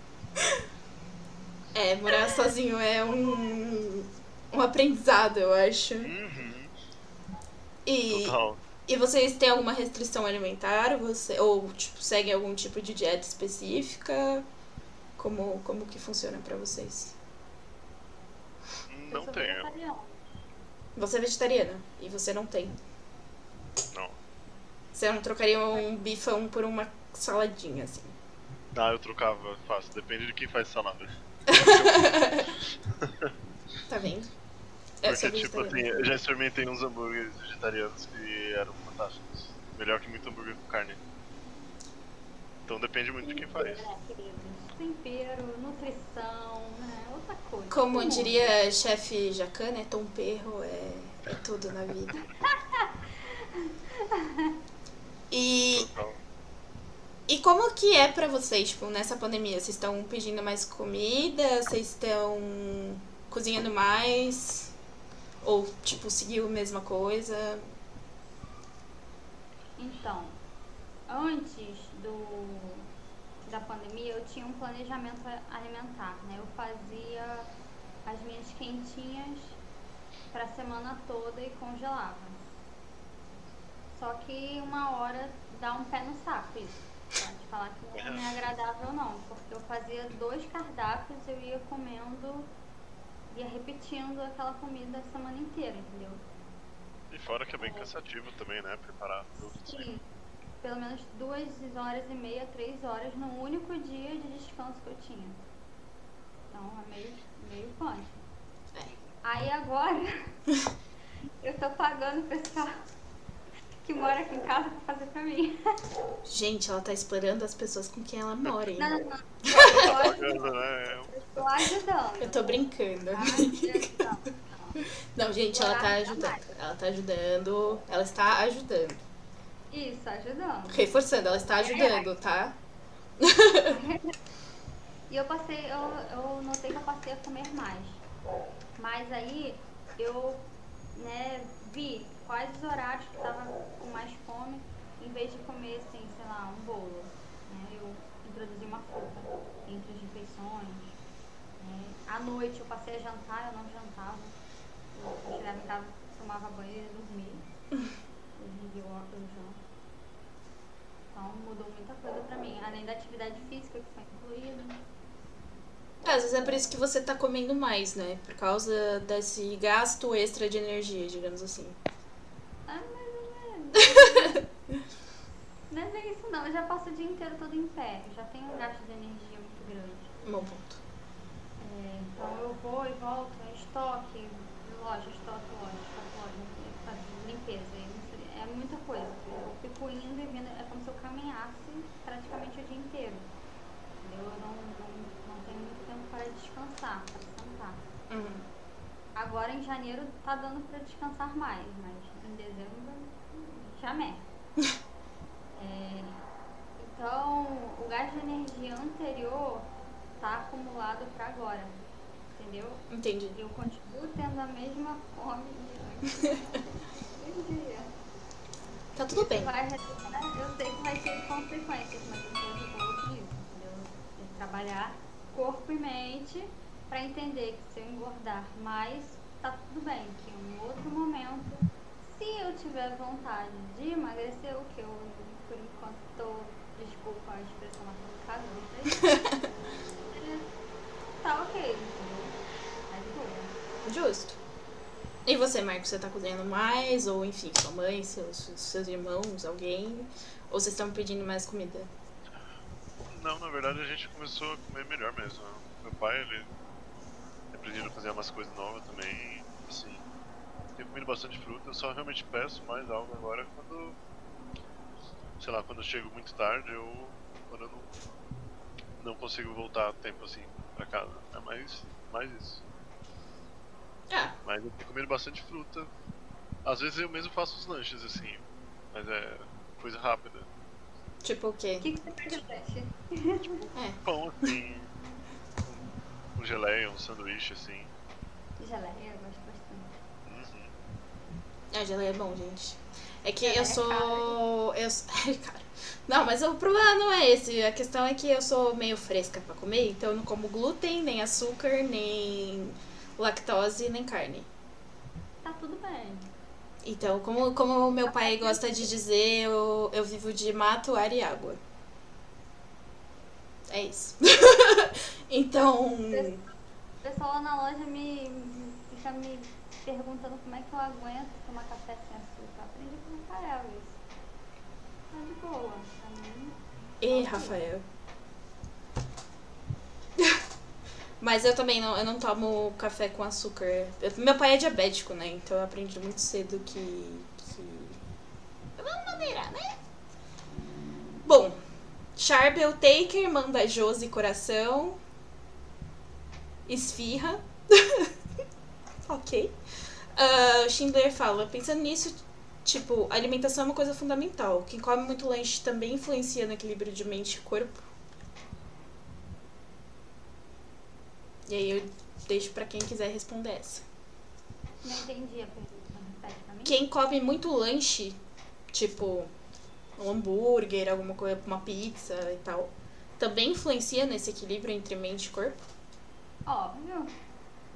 É, morar sozinho é um, um aprendizado, eu acho. Uhum, E, total. e vocês têm alguma restrição alimentar? Você, ou, tipo, seguem algum tipo de dieta específica? Como, como que funciona pra vocês? Não sou tenho. vegetariana. Você é vegetariana e você não tem. Não. Você não trocaria um bifão por uma saladinha, assim. Ah, eu trocava fácil, depende de quem faz salada. Tá vendo? Eu Porque, tipo assim, eu já experimentei uns hambúrgueres vegetarianos que eram fantásticos. Melhor que muito hambúrguer com carne. Então depende muito de quem faz. É, queridos. Tempero, nutrição, né? Coisa. Como Tudo. diria chefe Jacan, né? Tom Perro é, é tudo na vida. E, e como que é pra vocês, tipo, nessa pandemia? Vocês estão pedindo mais comida? Vocês estão cozinhando mais? Ou, tipo, seguiu a mesma coisa? Então, antes do da pandemia, eu tinha um planejamento alimentar, né? Eu fazia as minhas quentinhas para a semana toda e congelava. Só que uma hora dá um pé no saco isso. Pode falar que não é agradável não, porque eu fazia dois cardápios, eu ia comendo, ia repetindo aquela comida a semana inteira, entendeu? E fora que é bem cansativo também, né? Preparar tudo. Sim, pelo menos duas horas e meia, três horas no único dia de descanso que eu tinha. Então é meio, meio punk. É. Aí agora eu tô pagando o pessoal que mora aqui em casa pra fazer pra mim. Gente, ela tá explorando as pessoas com quem ela mora, hein? Não, não, não. Eu tô, ajudando. Eu tô brincando. Não. Não, gente, ela tá ajudando. Ela tá ajudando. Ela está ajudando. Isso, ajudando. Reforçando, ela está ajudando, tá? E eu passei, eu, eu notei que eu passei a comer mais. Mas aí eu né, vi quais os horários que eu tava com mais fome, em vez de comer assim, sei lá, um bolo. Né, eu introduzi uma fruta entre as refeições. Né. À noite eu passei a jantar, eu não jantava. Eu, chegava em casa, tomava banho e ia dormir. Hoje em dia eu, eu janto. Então mudou muita coisa pra mim. Além da atividade física que foi incluída. Às vezes é por isso que você tá comendo mais, né? Por causa desse gasto extra de energia, digamos assim. Ah, ou menos. não é bem isso não, eu já passo o dia inteiro todo em pé. Eu já tenho um gasto de energia muito grande. Bom ponto. É, então eu vou e volto, loja, estoque, loja, estoque, loja, fazer limpeza. isso É muita coisa. Eu fico indo e vindo, é como se eu caminhasse praticamente o dia inteiro. Entendeu? Eu não, não, não tenho muito tempo para descansar, para sentar. Uhum. Agora em janeiro tá dando pra descansar mais, mas em dezembro jamais. É, então o gasto de energia anterior tá acumulado pra agora. Entendeu? Entendi. Eu continuo tendo a mesma fome de Entendi. Tá tudo bem. Vai, né, eu sei que vai ter consequências, mas eu isso, entendeu? Tem que trabalhar corpo e mente pra entender que se eu engordar mais, tá tudo bem. Que em um outro momento, se eu tiver vontade de emagrecer, o que eu, por enquanto, tô, desculpa a expressão, mas tô no caso, tá ok, entendeu? Tá de boa. Justo. E você, Marcos, você tá cozinhando mais? Ou enfim, sua mãe, seus, seus irmãos, alguém? Ou vocês estão pedindo mais comida? Não, na verdade a gente começou a comer melhor mesmo. Meu pai, ele aprendido a fazer umas coisas novas também. Assim, tenho comido bastante fruta, eu só realmente peço mais algo agora quando. Sei lá, quando eu chego muito tarde ou quando eu não, não consigo voltar a tempo assim pra casa. É mais, mais isso. Ah, Mas eu tenho comido bastante fruta. Às vezes eu mesmo faço os lanches assim, mas é coisa rápida. tipo o quê? O que, que você pede lanche? É. Pão assim, um, um geleia, um sanduíche assim. Geleia, eu gosto bastante. Uhum. A geleia é bom, gente. É que Geleia eu é sou. Eu sou. Ai, cara. Não, mas o problema não é esse. A questão é que eu sou meio fresca pra comer, então eu não como glúten, nem açúcar, nem lactose, nem carne. Tá tudo bem. Então, como, como o meu pai gosta de dizer, eu, eu vivo de mato, ar e água. É isso. então. O pessoal lá na loja me fica me perguntando como é que eu aguento tomar café sem açúcar. Aprendi com o Rafael isso. Tá de boa. Pra mim, E Rafael. Mas eu também não, eu não tomo café com açúcar. Eu- meu pai é diabético, né? Então eu aprendi muito cedo que. que... Vamos maneirar, né? Bom, Charbel Taker manda Josi coração. Esfirra. ok. Ah, Schindler fala, pensando nisso, tipo, alimentação é uma coisa fundamental. Quem come muito lanche também influencia no equilíbrio de mente e corpo. E aí eu deixo pra quem quiser responder essa. não entendi a pergunta. Quem come muito lanche, tipo um hambúrguer, alguma coisa, uma pizza e tal, também influencia nesse equilíbrio entre mente e corpo? Óbvio.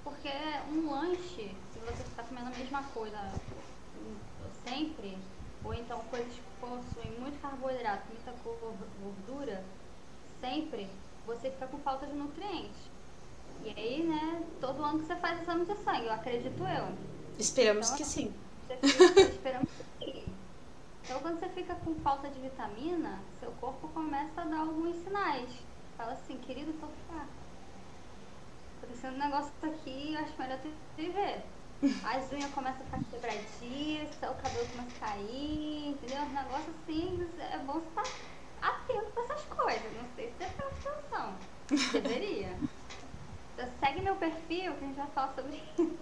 Porque um lanche, se você ficar comendo a mesma coisa sempre, ou então coisas que possuem muito carboidrato, muita gor- gordura, sempre, você fica com falta de nutrientes. E aí, né, todo ano que você faz exame de sangue, eu acredito eu. Esperamos Então, que sim. Você fica esperando que Então, quando você fica com falta de vitamina, seu corpo começa a dar alguns sinais. Fala assim, querido, tô fraco. Acontecendo um negócio aqui, eu acho melhor tu viver. As unhas começam a ficar quebradiças, o cabelo começa a cair, entendeu? Um negócio assim, é bom estar atento com essas coisas. Não sei se você presta atenção. Deveria. Então, segue meu perfil que a gente vai falar sobre isso.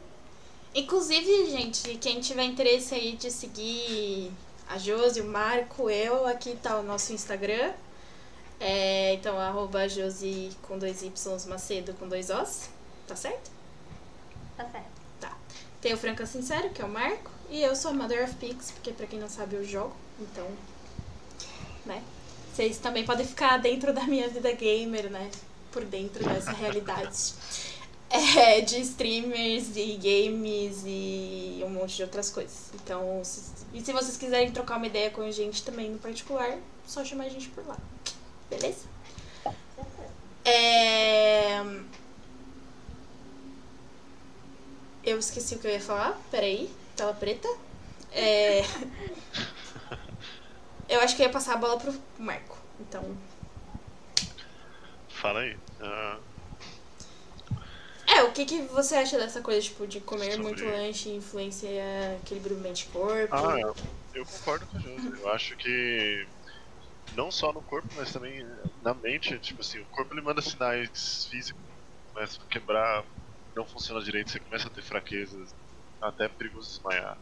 Inclusive, gente, quem tiver interesse aí de seguir a Josi, o Marco, eu, aqui tá o nosso Instagram. É, então, arroba Josi com dois Ys Macedo com dois Os. Tá certo? Tá certo. Tá. Tem o Franca Sincero, que é o Marco. E eu sou a Mother of Pigs, porque pra quem não sabe eu jogo. Então, né? Vocês também podem ficar dentro da minha vida gamer, né? Por dentro dessa realidade. É, de streamers e games e um monte de outras coisas. Então, se, e se vocês quiserem trocar uma ideia com a gente também no particular, só chamar a gente por lá. Beleza? É... Eu esqueci o que eu ia falar. Peraí. Tela preta. É... Eu acho que eu ia passar a bola pro Marco. Então. Fala aí. Ah, É, o que, que você acha dessa coisa, tipo, de comer Sobre- muito lanche influencia equilíbrio mente-corpo? ah, eu, eu concordo com a Josi. Eu acho que não só no corpo, mas também na mente, tipo assim, o corpo ele manda sinais físicos, começa a quebrar, não funciona direito, você começa a ter fraquezas, até é perigoso desmaiar.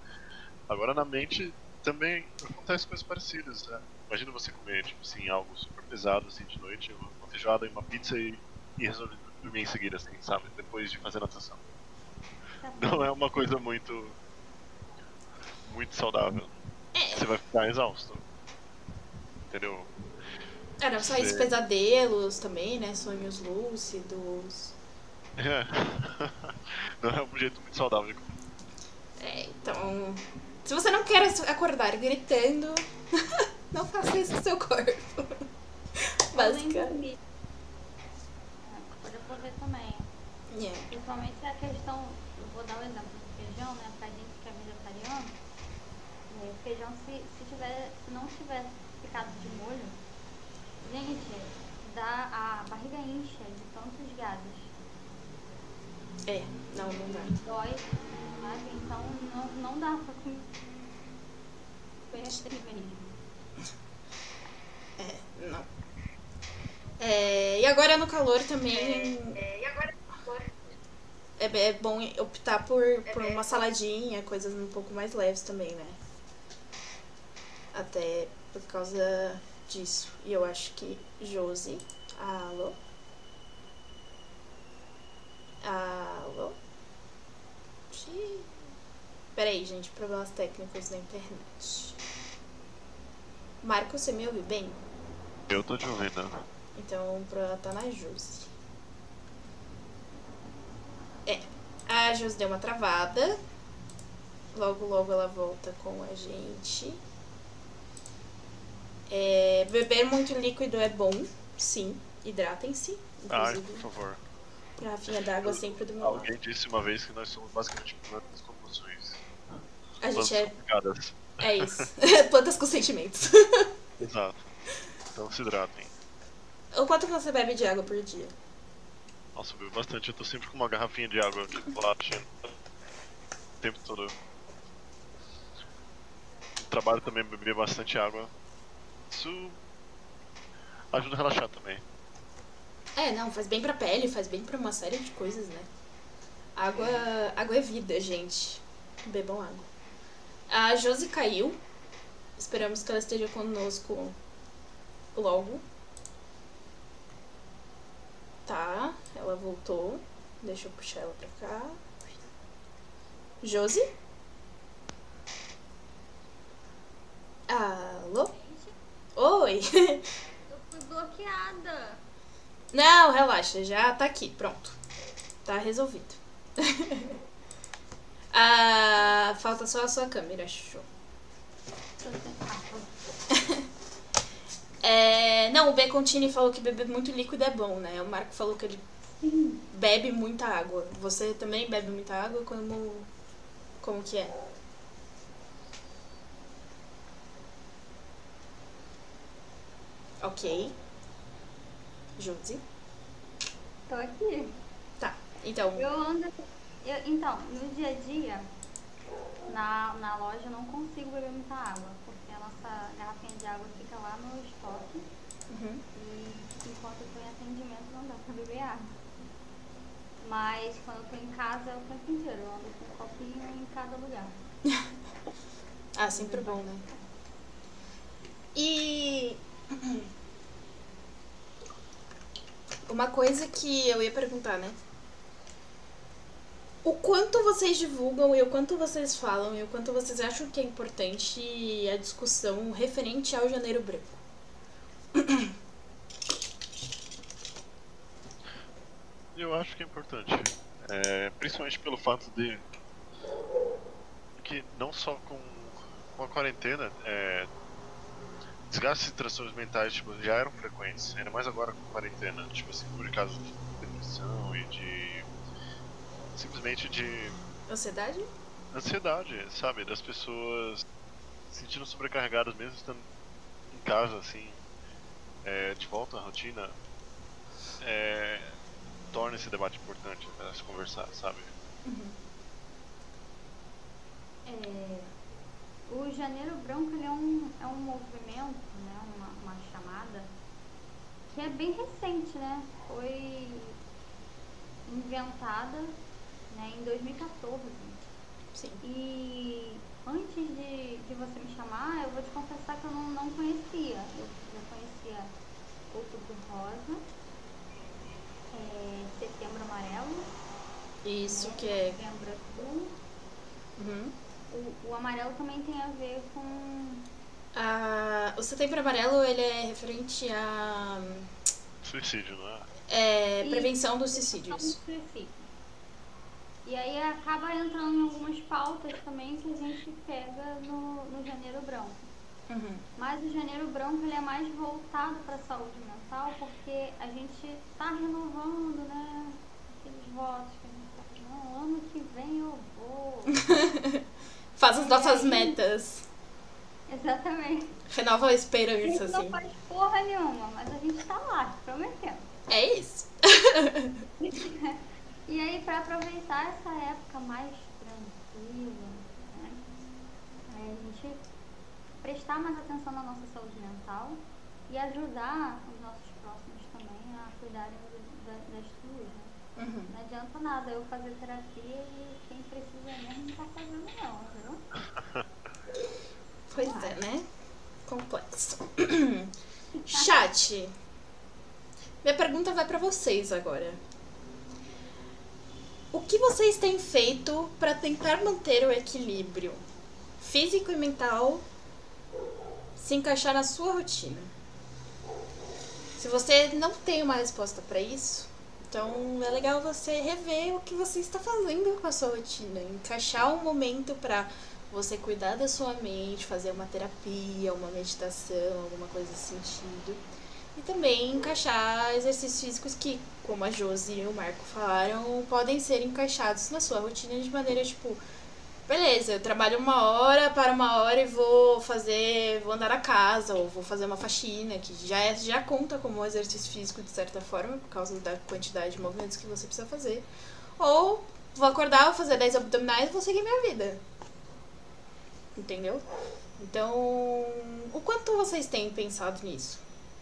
Agora na mente também acontece coisas parecidas, né? Imagina você comer, tipo assim, algo super pesado assim de noite, uma feijoada e uma pizza e, e resolver dormir em seguida, assim, sabe? Depois de fazer natação. Não é uma coisa muito muito saudável, É. você vai ficar exausto. Entendeu? É, não só isso, Você- pesadelos também, né? Sonhos lúcidos. É. Não é um jeito muito saudável de É, então. Se você não quer acordar gritando, não faça isso com seu corpo. Dormir. É, Pode ocorrer também. Yeah. Principalmente a questão, eu vou dar o exemplo do feijão, né? Pra gente que é vegetariano, é, o feijão se, se, tiver, se não tiver ficado de molho, gente, dá, a barriga incha de tantos gases. É, não, não dá. Dói, sabe? Então não, não dá pra comer mesmo. É, não. É, e agora no calor também. É, é bom optar por, por uma saladinha, coisas um pouco mais leves também, né? Até por causa disso. E eu acho que Josi. Alô? Alô? Peraí, gente, problemas técnicos na internet. Marco, você me ouve bem? Eu tô te ouvindo. Então o problema tá na Josi. É. A Josi deu uma travada. Logo, logo ela volta com a gente. É, beber muito líquido é bom, sim. Hidratem-se. Inclusive, por favor. garrafinha d'água sempre do meu lado. Alguém disse uma vez que nós somos basicamente plantas com emoções. A Plantas gente é, complicadas. é isso. Plantas com sentimentos. Exato. Então se hidratem. o quanto você bebe de água por dia? Nossa, eu bebo bastante. Eu tô sempre com uma garrafinha de água tipo, lá enchendo o tempo todo. No trabalho também bebia bastante água. Isso ajuda a relaxar também. É, não, faz bem pra pele, faz bem pra uma série de coisas, né? Água, água é vida, gente. Bebam água. A Josi caiu. Esperamos que ela esteja conosco logo. Tá, ela voltou. Deixa eu puxar ela pra cá. Josi? Alô? Oi! Eu fui bloqueada. Não, relaxa, já tá aqui, pronto. Tá resolvido. ah, falta só a sua câmera, show. É, não, o Becontini falou que beber muito líquido é bom, né? O Marco falou que ele bebe muita água. Você também bebe muita água? Como, como que é? Ok. Josi? Tô aqui. Tá, então... Eu ando. eu- então, no dia a dia, na, na loja eu não consigo beber muita água, porque a nossa garrafinha de água fica lá no estoque Uhum. e enquanto eu tô em atendimento não dá pra beber água. Mas quando eu tô em casa é o tempo inteiro, eu ando com um copinho em cada lugar. Ah, sempre bom, né? E uma coisa que eu ia perguntar, né? O quanto vocês divulgam e o quanto vocês falam e o quanto vocês acham que é importante a discussão referente ao Janeiro Branco? Eu acho que é importante. É, principalmente pelo fato de que não só com, com a quarentena, é, desgastes e transtornos mentais tipo, já eram frequentes, ainda mais agora com quarentena, tipo assim, por causa de depressão e de simplesmente de Ansiedade? ansiedade, sabe, das pessoas se sentindo sobrecarregadas mesmo estando em casa, assim, é, de volta à rotina, é, torna esse debate importante para se conversar, sabe? É, o Janeiro Branco ele é, um, é um movimento, né, uma, uma chamada, que é bem recente, né? Foi inventada né, em 2014. Sim. E antes de, de você me chamar, eu vou te confessar que eu não, não conhecia. Eu, eu conhecia Outubro Rosa, é, Setembro Amarelo, Isso que é. Novembro Azul, Uhum. O, o amarelo também tem a ver com. Ah, o setembro amarelo ele é referente a Suicídio, não é? é, prevenção dos suicídios. E aí acaba entrando em algumas pautas também que a gente pega no, no janeiro branco. Uhum. Mas o janeiro branco ele é mais voltado para a saúde mental porque a gente está renovando, né? Aqueles votos que a gente tá não, ano que vem eu vou. Faz as nossas aí? metas. Exatamente. Renova a A esperança, gente não assim. faz porra nenhuma, mas a gente tá lá, prometendo. É isso. E aí, para aproveitar essa época mais tranquila, né, é a gente prestar mais atenção na nossa saúde mental e ajudar os nossos próximos também a cuidarem das suas. Né? Uhum. Não adianta nada eu fazer terapia e quem precisa mesmo não tá fazendo não, viu? Pois é, né? Complexo. Chat. Minha pergunta vai pra vocês agora. O que vocês têm feito pra tentar manter o equilíbrio físico e mental se encaixar na sua rotina? Se você não tem uma resposta pra isso, então é legal você rever o que você está fazendo com a sua rotina, encaixar um momento pra você cuidar da sua mente, fazer uma terapia, uma meditação, alguma coisa nesse sentido. E também encaixar exercícios físicos que, como a Josi e o Marco falaram, podem ser encaixados na sua rotina de maneira tipo, beleza, eu trabalho uma hora para uma hora e vou fazer, vou andar a casa ou vou fazer uma faxina, que já é, já conta como exercício físico de certa forma, por causa da quantidade de movimentos que você precisa fazer. Ou vou acordar, vou fazer 10 abdominais e vou seguir minha vida. Entendeu? Então, o quanto vocês têm pensado nisso,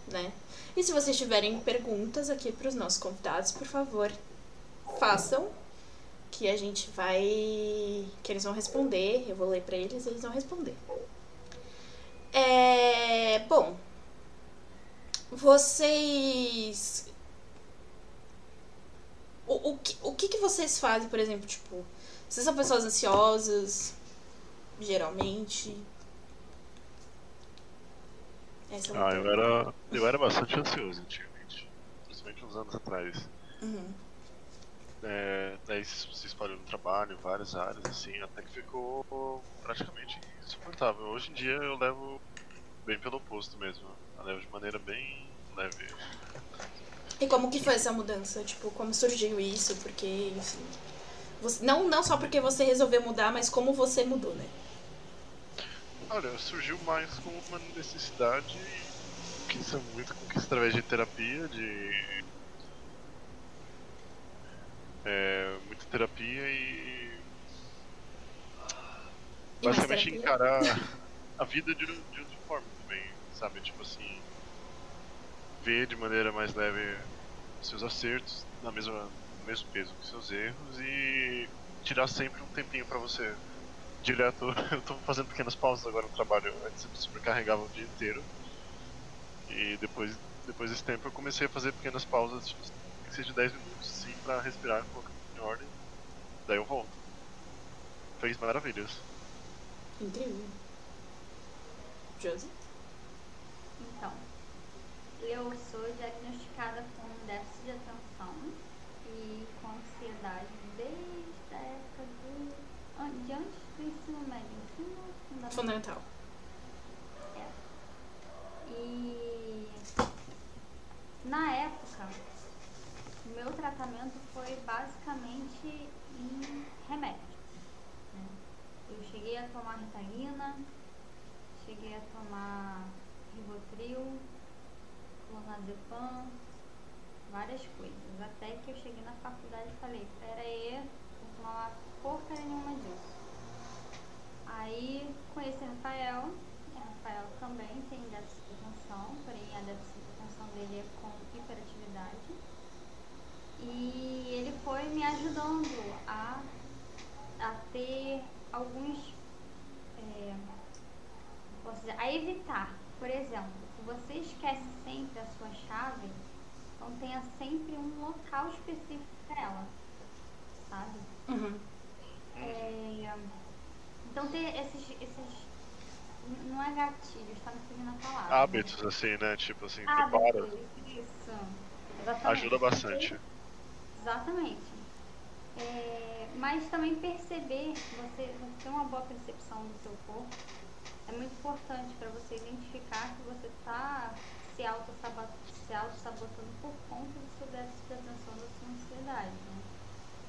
né? E se vocês tiverem perguntas aqui para os nossos convidados, por favor, façam que a gente vai que eles vão responder, eu vou ler para eles, eles vão responder. É, bom, vocês o, o, que, o que que vocês fazem, por exemplo, tipo, vocês são pessoas ansiosas, geralmente? Essa é Ah, eu era, eu era bastante ansioso antigamente, principalmente uns anos atrás. Uhum. É, daí se espalhou no trabalho, em várias áreas, assim, até que ficou praticamente insuportável. Hoje em dia eu levo bem pelo oposto mesmo. Eu levo de maneira bem leve. E como que foi essa mudança? Tipo, como surgiu isso? Porque, enfim. Você, não, não só porque você resolveu mudar, mas como você mudou, né? Olha, surgiu mais como uma necessidade que isso é muito conquista através de terapia, de. É, muita terapia e. E basicamente terapia? encarar a vida de, de outra forma também, sabe? Tipo assim. Ver de maneira mais leve seus acertos, na mesma, no mesmo peso que seus erros e tirar sempre um tempinho pra você direto. Eu tô fazendo pequenas pausas agora no trabalho. Antes eu me sobrecarregava o dia inteiro. E depois, depois desse tempo eu comecei a fazer pequenas pausas, tipo, que seja de 10 minutos, sim, pra respirar, colocar em ordem. Daí eu volto. Fez maravilhas. Incrível. Josie? Então, eu sou diagnosticada com déficit de atenção e com ansiedade desde a época do, de antes do ensino médio, ensino fundamental. Fundamental. E na época, meu tratamento foi basicamente em remédio. né? Eu cheguei a tomar Ritalina, cheguei a tomar Rivotril, Clonazepam, várias coisas. Até que eu cheguei na faculdade e falei, pera aí, vou tomar porcaria nenhuma disso. Aí conheci Rafael, e Rafael também tem déficit de atenção, porém a déficit de atenção dele é. E ele foi me ajudando a, a ter alguns. é, posso dizer, a evitar. Por exemplo, se você esquece sempre a sua chave, então tenha sempre um local específico para ela, sabe? Uhum. É, Então ter esses, esses não é gatilhos, tá me fugindo a palavra. Hábitos, assim, né? Tipo assim, Hábitos, prepara. isso. Exatamente. Ajuda bastante. Exatamente. É, mas também perceber, você, você ter uma boa percepção do seu corpo é muito importante para você identificar que você está se auto-sabotando auto por conta do seu déficit de atenção, da sua ansiedade. Né?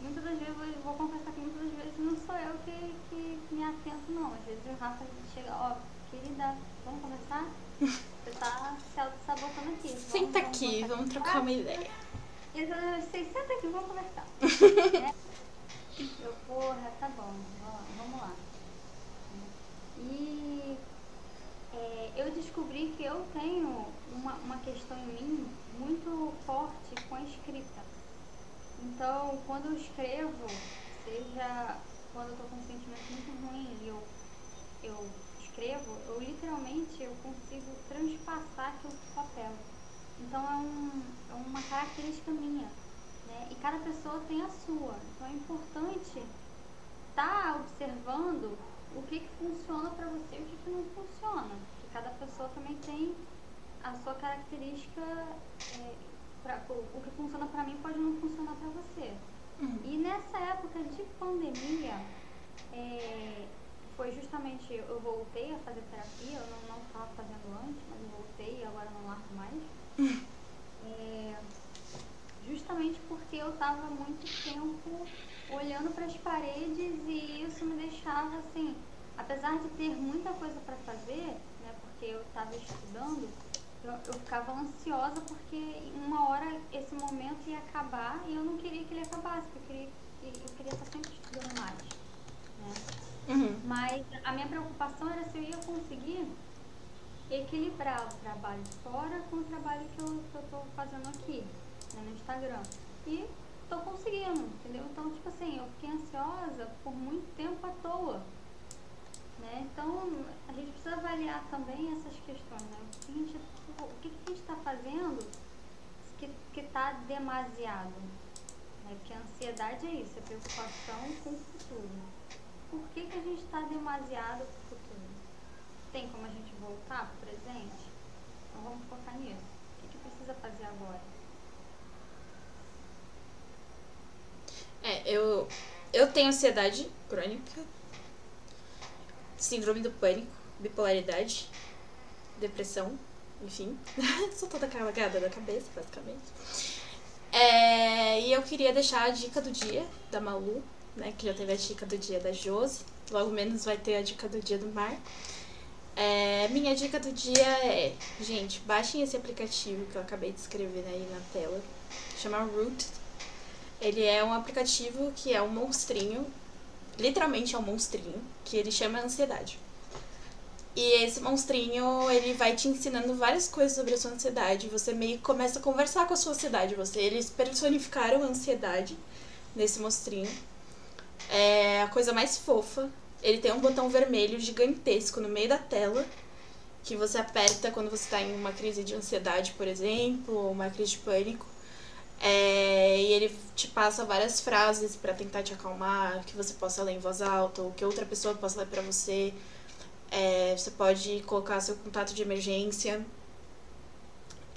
Muitas das vezes, eu vou confessar que muitas das vezes não sou eu que, que me atento, não. Às vezes o Rafa chega, ó, querida, vamos conversar? Você tá se auto-sabotando aqui. Vamos, Senta vamos aqui, conversar. vamos trocar uma ideia. E eu falei, vocês senta aqui, vamos conversar. né? Eu, porra, tá bom, vamos- vamos lá. E é, eu descobri que eu tenho uma, uma questão em mim muito forte com a escrita. Então, quando eu escrevo, seja quando eu tô com um sentimento muito ruim e eu, eu escrevo, eu literalmente eu consigo transpassar aquilo pro papel. Então é, um, é uma característica minha. Né? E cada pessoa tem a sua. Então é importante estar observando o que, que funciona para você e o que, que não funciona. Porque cada pessoa também tem a sua característica. é, pra, o, que funciona para mim pode não funcionar para você. Uhum. E nessa época de pandemia, é, foi justamente, eu voltei a fazer terapia, eu não estava fazendo antes, mas eu voltei e agora não largo mais. É, justamente porque eu estava muito tempo olhando para as paredes e isso me deixava assim, apesar de ter muita coisa para fazer, né, porque eu estava estudando, eu, eu ficava ansiosa porque uma hora esse momento ia acabar e eu não queria que ele acabasse, porque eu queria, eu queria estar sempre estudando mais. Né? Uhum. Mas a minha preocupação era se eu ia conseguir equilibrar o trabalho fora com o trabalho que eu, eu tô fazendo aqui, né, no Instagram. E tô conseguindo, entendeu? Então, tipo assim, eu fiquei ansiosa por muito tempo à toa. Né? Então, a gente precisa avaliar também essas questões, né? O que a gente, que a gente está fazendo que está demasiado? Né? Porque a ansiedade é isso, é preocupação com o futuro. Por que, que a gente está demasiado? Tem como a gente voltar para o presente? Então vamos focar nisso. O que, que precisa fazer agora? É, eu, eu tenho ansiedade crônica, síndrome do pânico, bipolaridade, depressão, enfim. Sou toda cagada da cabeça, basicamente. É, e eu queria deixar a dica do dia da Malu, né? Que já teve a dica do dia da Josi. Logo menos vai ter a dica do dia do Mar. É, minha dica do dia é, gente, baixem esse aplicativo que eu acabei de escrever aí na tela. Chama Root. Ele é um aplicativo que é um monstrinho, literalmente é um monstrinho, que ele chama ansiedade. E esse monstrinho, ele vai te ensinando várias coisas sobre a sua ansiedade. Você meio que começa a conversar com a sua ansiedade. Você, eles personificaram a ansiedade nesse monstrinho. É a coisa mais fofa. Ele tem um botão vermelho gigantesco no meio da tela que você aperta quando você está em uma crise de ansiedade, por exemplo, ou uma crise de pânico. É, e ele te passa várias frases para tentar te acalmar, que você possa ler em voz alta, ou que outra pessoa possa ler para você. É, você pode colocar seu contato de emergência.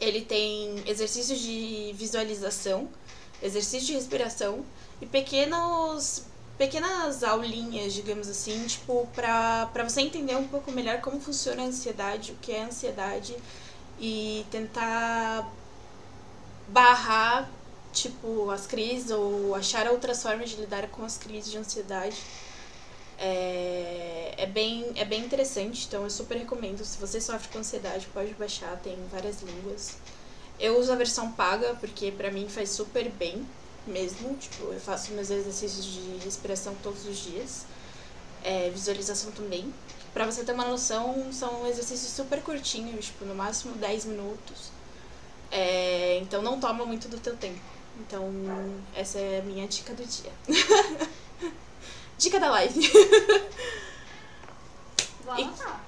Ele tem exercícios de visualização, exercício de respiração e pequenos pequenas aulinhas, digamos assim, tipo, pra, pra você entender um pouco melhor como funciona a ansiedade, o que é ansiedade e tentar barrar, tipo, as crises ou achar outras formas de lidar com as crises de ansiedade. É, é, bem, é bem interessante, então eu super recomendo. Se você sofre com ansiedade, pode baixar, tem várias línguas. Eu uso a versão paga porque pra mim faz super bem mesmo. Tipo, eu faço meus exercícios de respiração todos os dias. É, visualização também. Pra você ter uma noção, são exercícios super curtinhos, tipo, no máximo 10 minutos. É, então não toma muito do teu tempo. Então, essa é a minha dica do dia. dica da live. Vou anotar.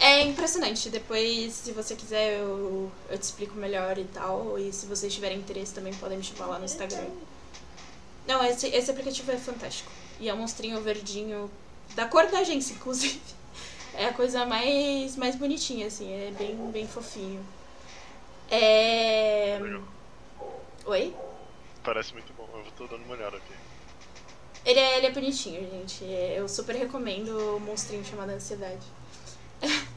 É impressionante. Depois, se você quiser, eu, eu te explico melhor e tal. E se vocês tiverem interesse, também podem me chamar lá no Instagram. Não, esse, esse aplicativo é fantástico. E é um monstrinho verdinho da cor da agência, inclusive. É a coisa mais, mais bonitinha, assim, é bem, bem fofinho. É. Oi? Parece muito bom, eu tô dando uma olhada aqui. Ele é, ele é bonitinho, gente. É, Eu super recomendo o monstrinho chamado Ansiedade.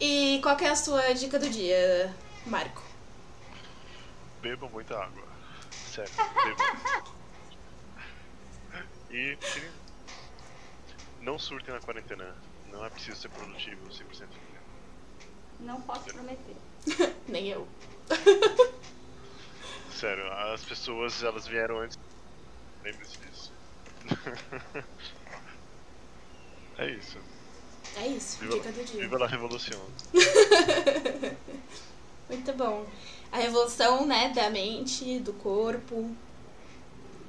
e qual que é a sua dica do dia, Marco? Bebam muita água. Sério, bebam. e não surtem na quarentena. Não é preciso ser produtivo 100% do tempo. Não posso prometer. Nem eu. Sério, as pessoas elas vieram antes. Lembre-se disso. é isso. É isso, Viva, dica do dia. viva a revolução. Muito bom. A revolução, né, da mente, do corpo.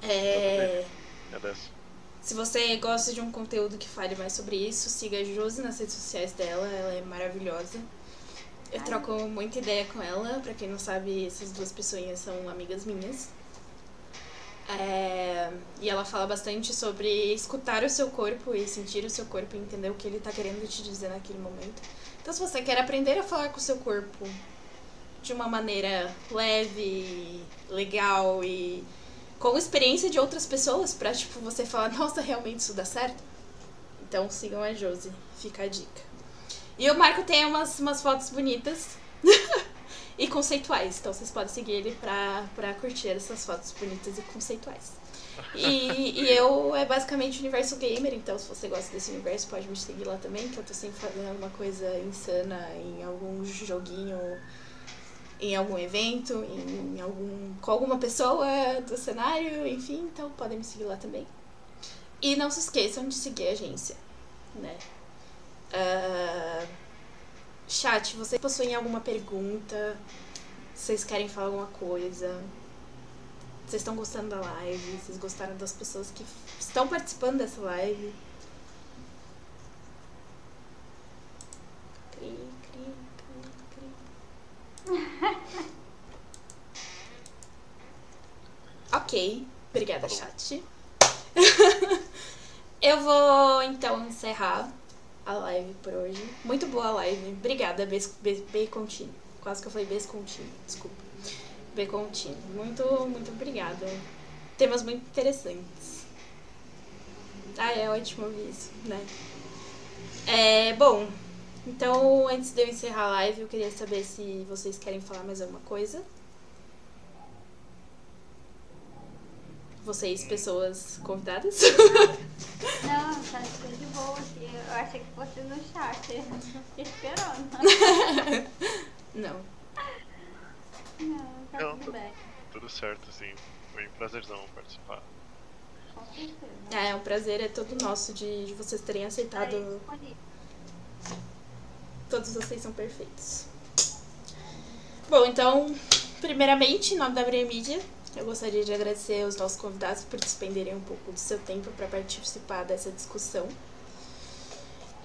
É... É. Se você gosta de um conteúdo que fale mais sobre isso, siga a Josi nas redes sociais dela, ela é maravilhosa. Eu Ai. troco muita ideia com ela, pra quem não sabe, essas duas pessoinhas são amigas minhas. É, E ela fala bastante sobre escutar o seu corpo e sentir o seu corpo e entender o que ele tá querendo te dizer naquele momento. Então, se você quer aprender a falar com o seu corpo de uma maneira leve, legal e com experiência de outras pessoas pra, tipo, você falar, nossa, realmente isso dá certo? Então sigam a Josi, fica a dica. E o Marco tem umas, umas fotos bonitas e conceituais, então vocês podem seguir ele pra, pra curtir essas fotos bonitas e conceituais. E, e eu é basicamente universo gamer, então se você gosta desse universo pode me seguir lá também, que eu tô sempre fazendo alguma coisa insana em algum joguinho em algum evento, em algum com alguma pessoa do cenário, enfim, então podem me seguir lá também. E não se esqueçam de seguir a agência, né? Ah, chat, vocês possuem alguma pergunta? Vocês querem falar alguma coisa? Vocês estão gostando da live? Vocês gostaram das pessoas que estão participando dessa live? Cri. ok, obrigada, chat. Eu vou então encerrar a live por hoje. Muito boa a live. Obrigada, Bes- Be- Bacontinho. Quase que eu falei Bescontinho, desculpa. Bacontinho. Muito, muito obrigada. Temas muito interessantes. Ah, é ótimo ouvir isso, né? É, bom, então antes de eu encerrar a live, eu queria saber se vocês querem falar mais alguma coisa. Vocês, pessoas convidadas. Não, tá tudo de boa aqui. Eu achei que fosse no chat. Esperando. Não. Não, tá Não, tudo bem. Tudo certo, assim. Foi um prazerzão participar. Com certeza. É, é um prazer, é todo nosso de, de vocês terem aceitado. Escolhi. Todos vocês são perfeitos. Bom, então, primeiramente, em nome da Mídia, eu gostaria de agradecer aos nossos convidados por despenderem um pouco do seu tempo para participar dessa discussão.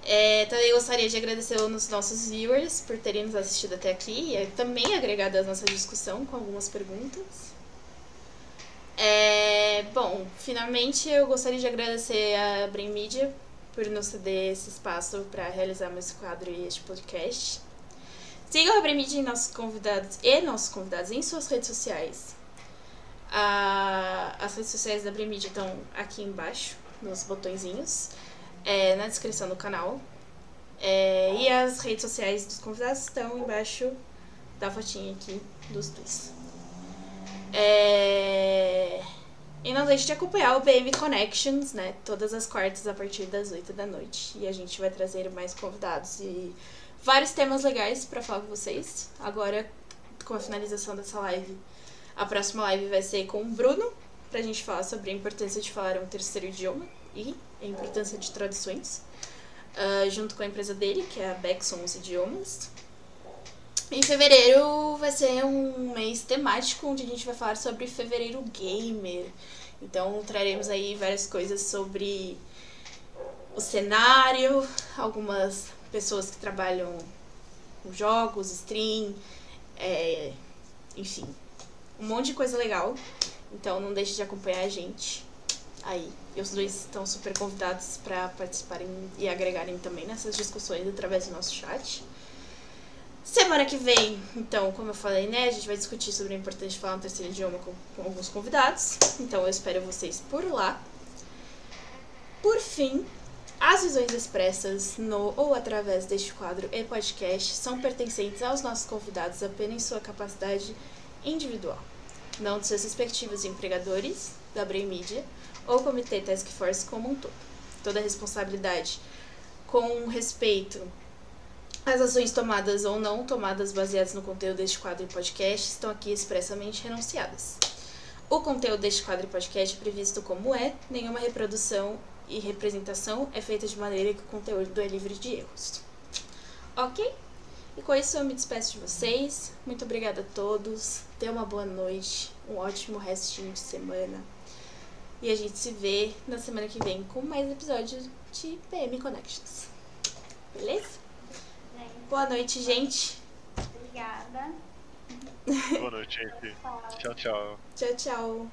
É, também gostaria de agradecer aos nossos viewers por terem nos assistido até aqui e também agregado à nossa discussão com algumas perguntas. É, bom, finalmente eu gostaria de agradecer a Brain Media por nos ceder esse espaço para realizar esse quadro e este podcast. Sigam a e nossos convidados e nossos convidados em suas redes sociais. A- as redes sociais da Media estão aqui embaixo, nos botõezinhos, é, na descrição do canal. É, e as redes sociais dos convidados estão embaixo da fotinha aqui dos dois. É... E não deixe de acompanhar o BM Connections, né? Todas as quartas a partir das 8 da noite. E a gente vai trazer mais convidados e vários temas legais pra falar com vocês. Agora, com a finalização dessa live, a próxima live vai ser com o Bruno, pra gente falar sobre a importância de falar um terceiro idioma e a importância de traduções. ah, junto com a empresa dele, que é a Becksons Idiomas. Em fevereiro vai ser um mês temático onde a gente vai falar sobre fevereiro gamer. Então traremos aí várias coisas sobre o cenário, algumas pessoas que trabalham com jogos, stream, é, enfim, um monte de coisa legal. Então não deixe de acompanhar a gente. aí. E os dois estão super convidados para participarem e agregarem também nessas discussões através do nosso chat. Semana que vem, então, como eu falei, né, a gente vai discutir sobre a importância de falar um terceiro idioma com, com alguns convidados. Então eu espero vocês por lá. Por fim, as visões expressas no ou através deste quadro e podcast são pertencentes aos nossos convidados apenas em sua capacidade individual, não de seus respectivos empregadores da Brain Media ou Comitê Task Force como um todo. Toda a responsabilidade com respeito as ações tomadas ou não tomadas baseadas no conteúdo deste quadro e podcast estão aqui expressamente renunciadas. O conteúdo deste quadro e podcast é previsto como é, nenhuma reprodução e representação é feita de maneira que o conteúdo é livre de erros. Ok? E com isso eu me despeço de vocês. Muito obrigada a todos. Tenham uma boa noite, um ótimo restinho de semana. E a gente se vê na semana que vem com mais episódios de PM Connections. Beleza? Boa noite, gente. Obrigada. Boa noite, gente. Tchau, tchau. Tchau, tchau.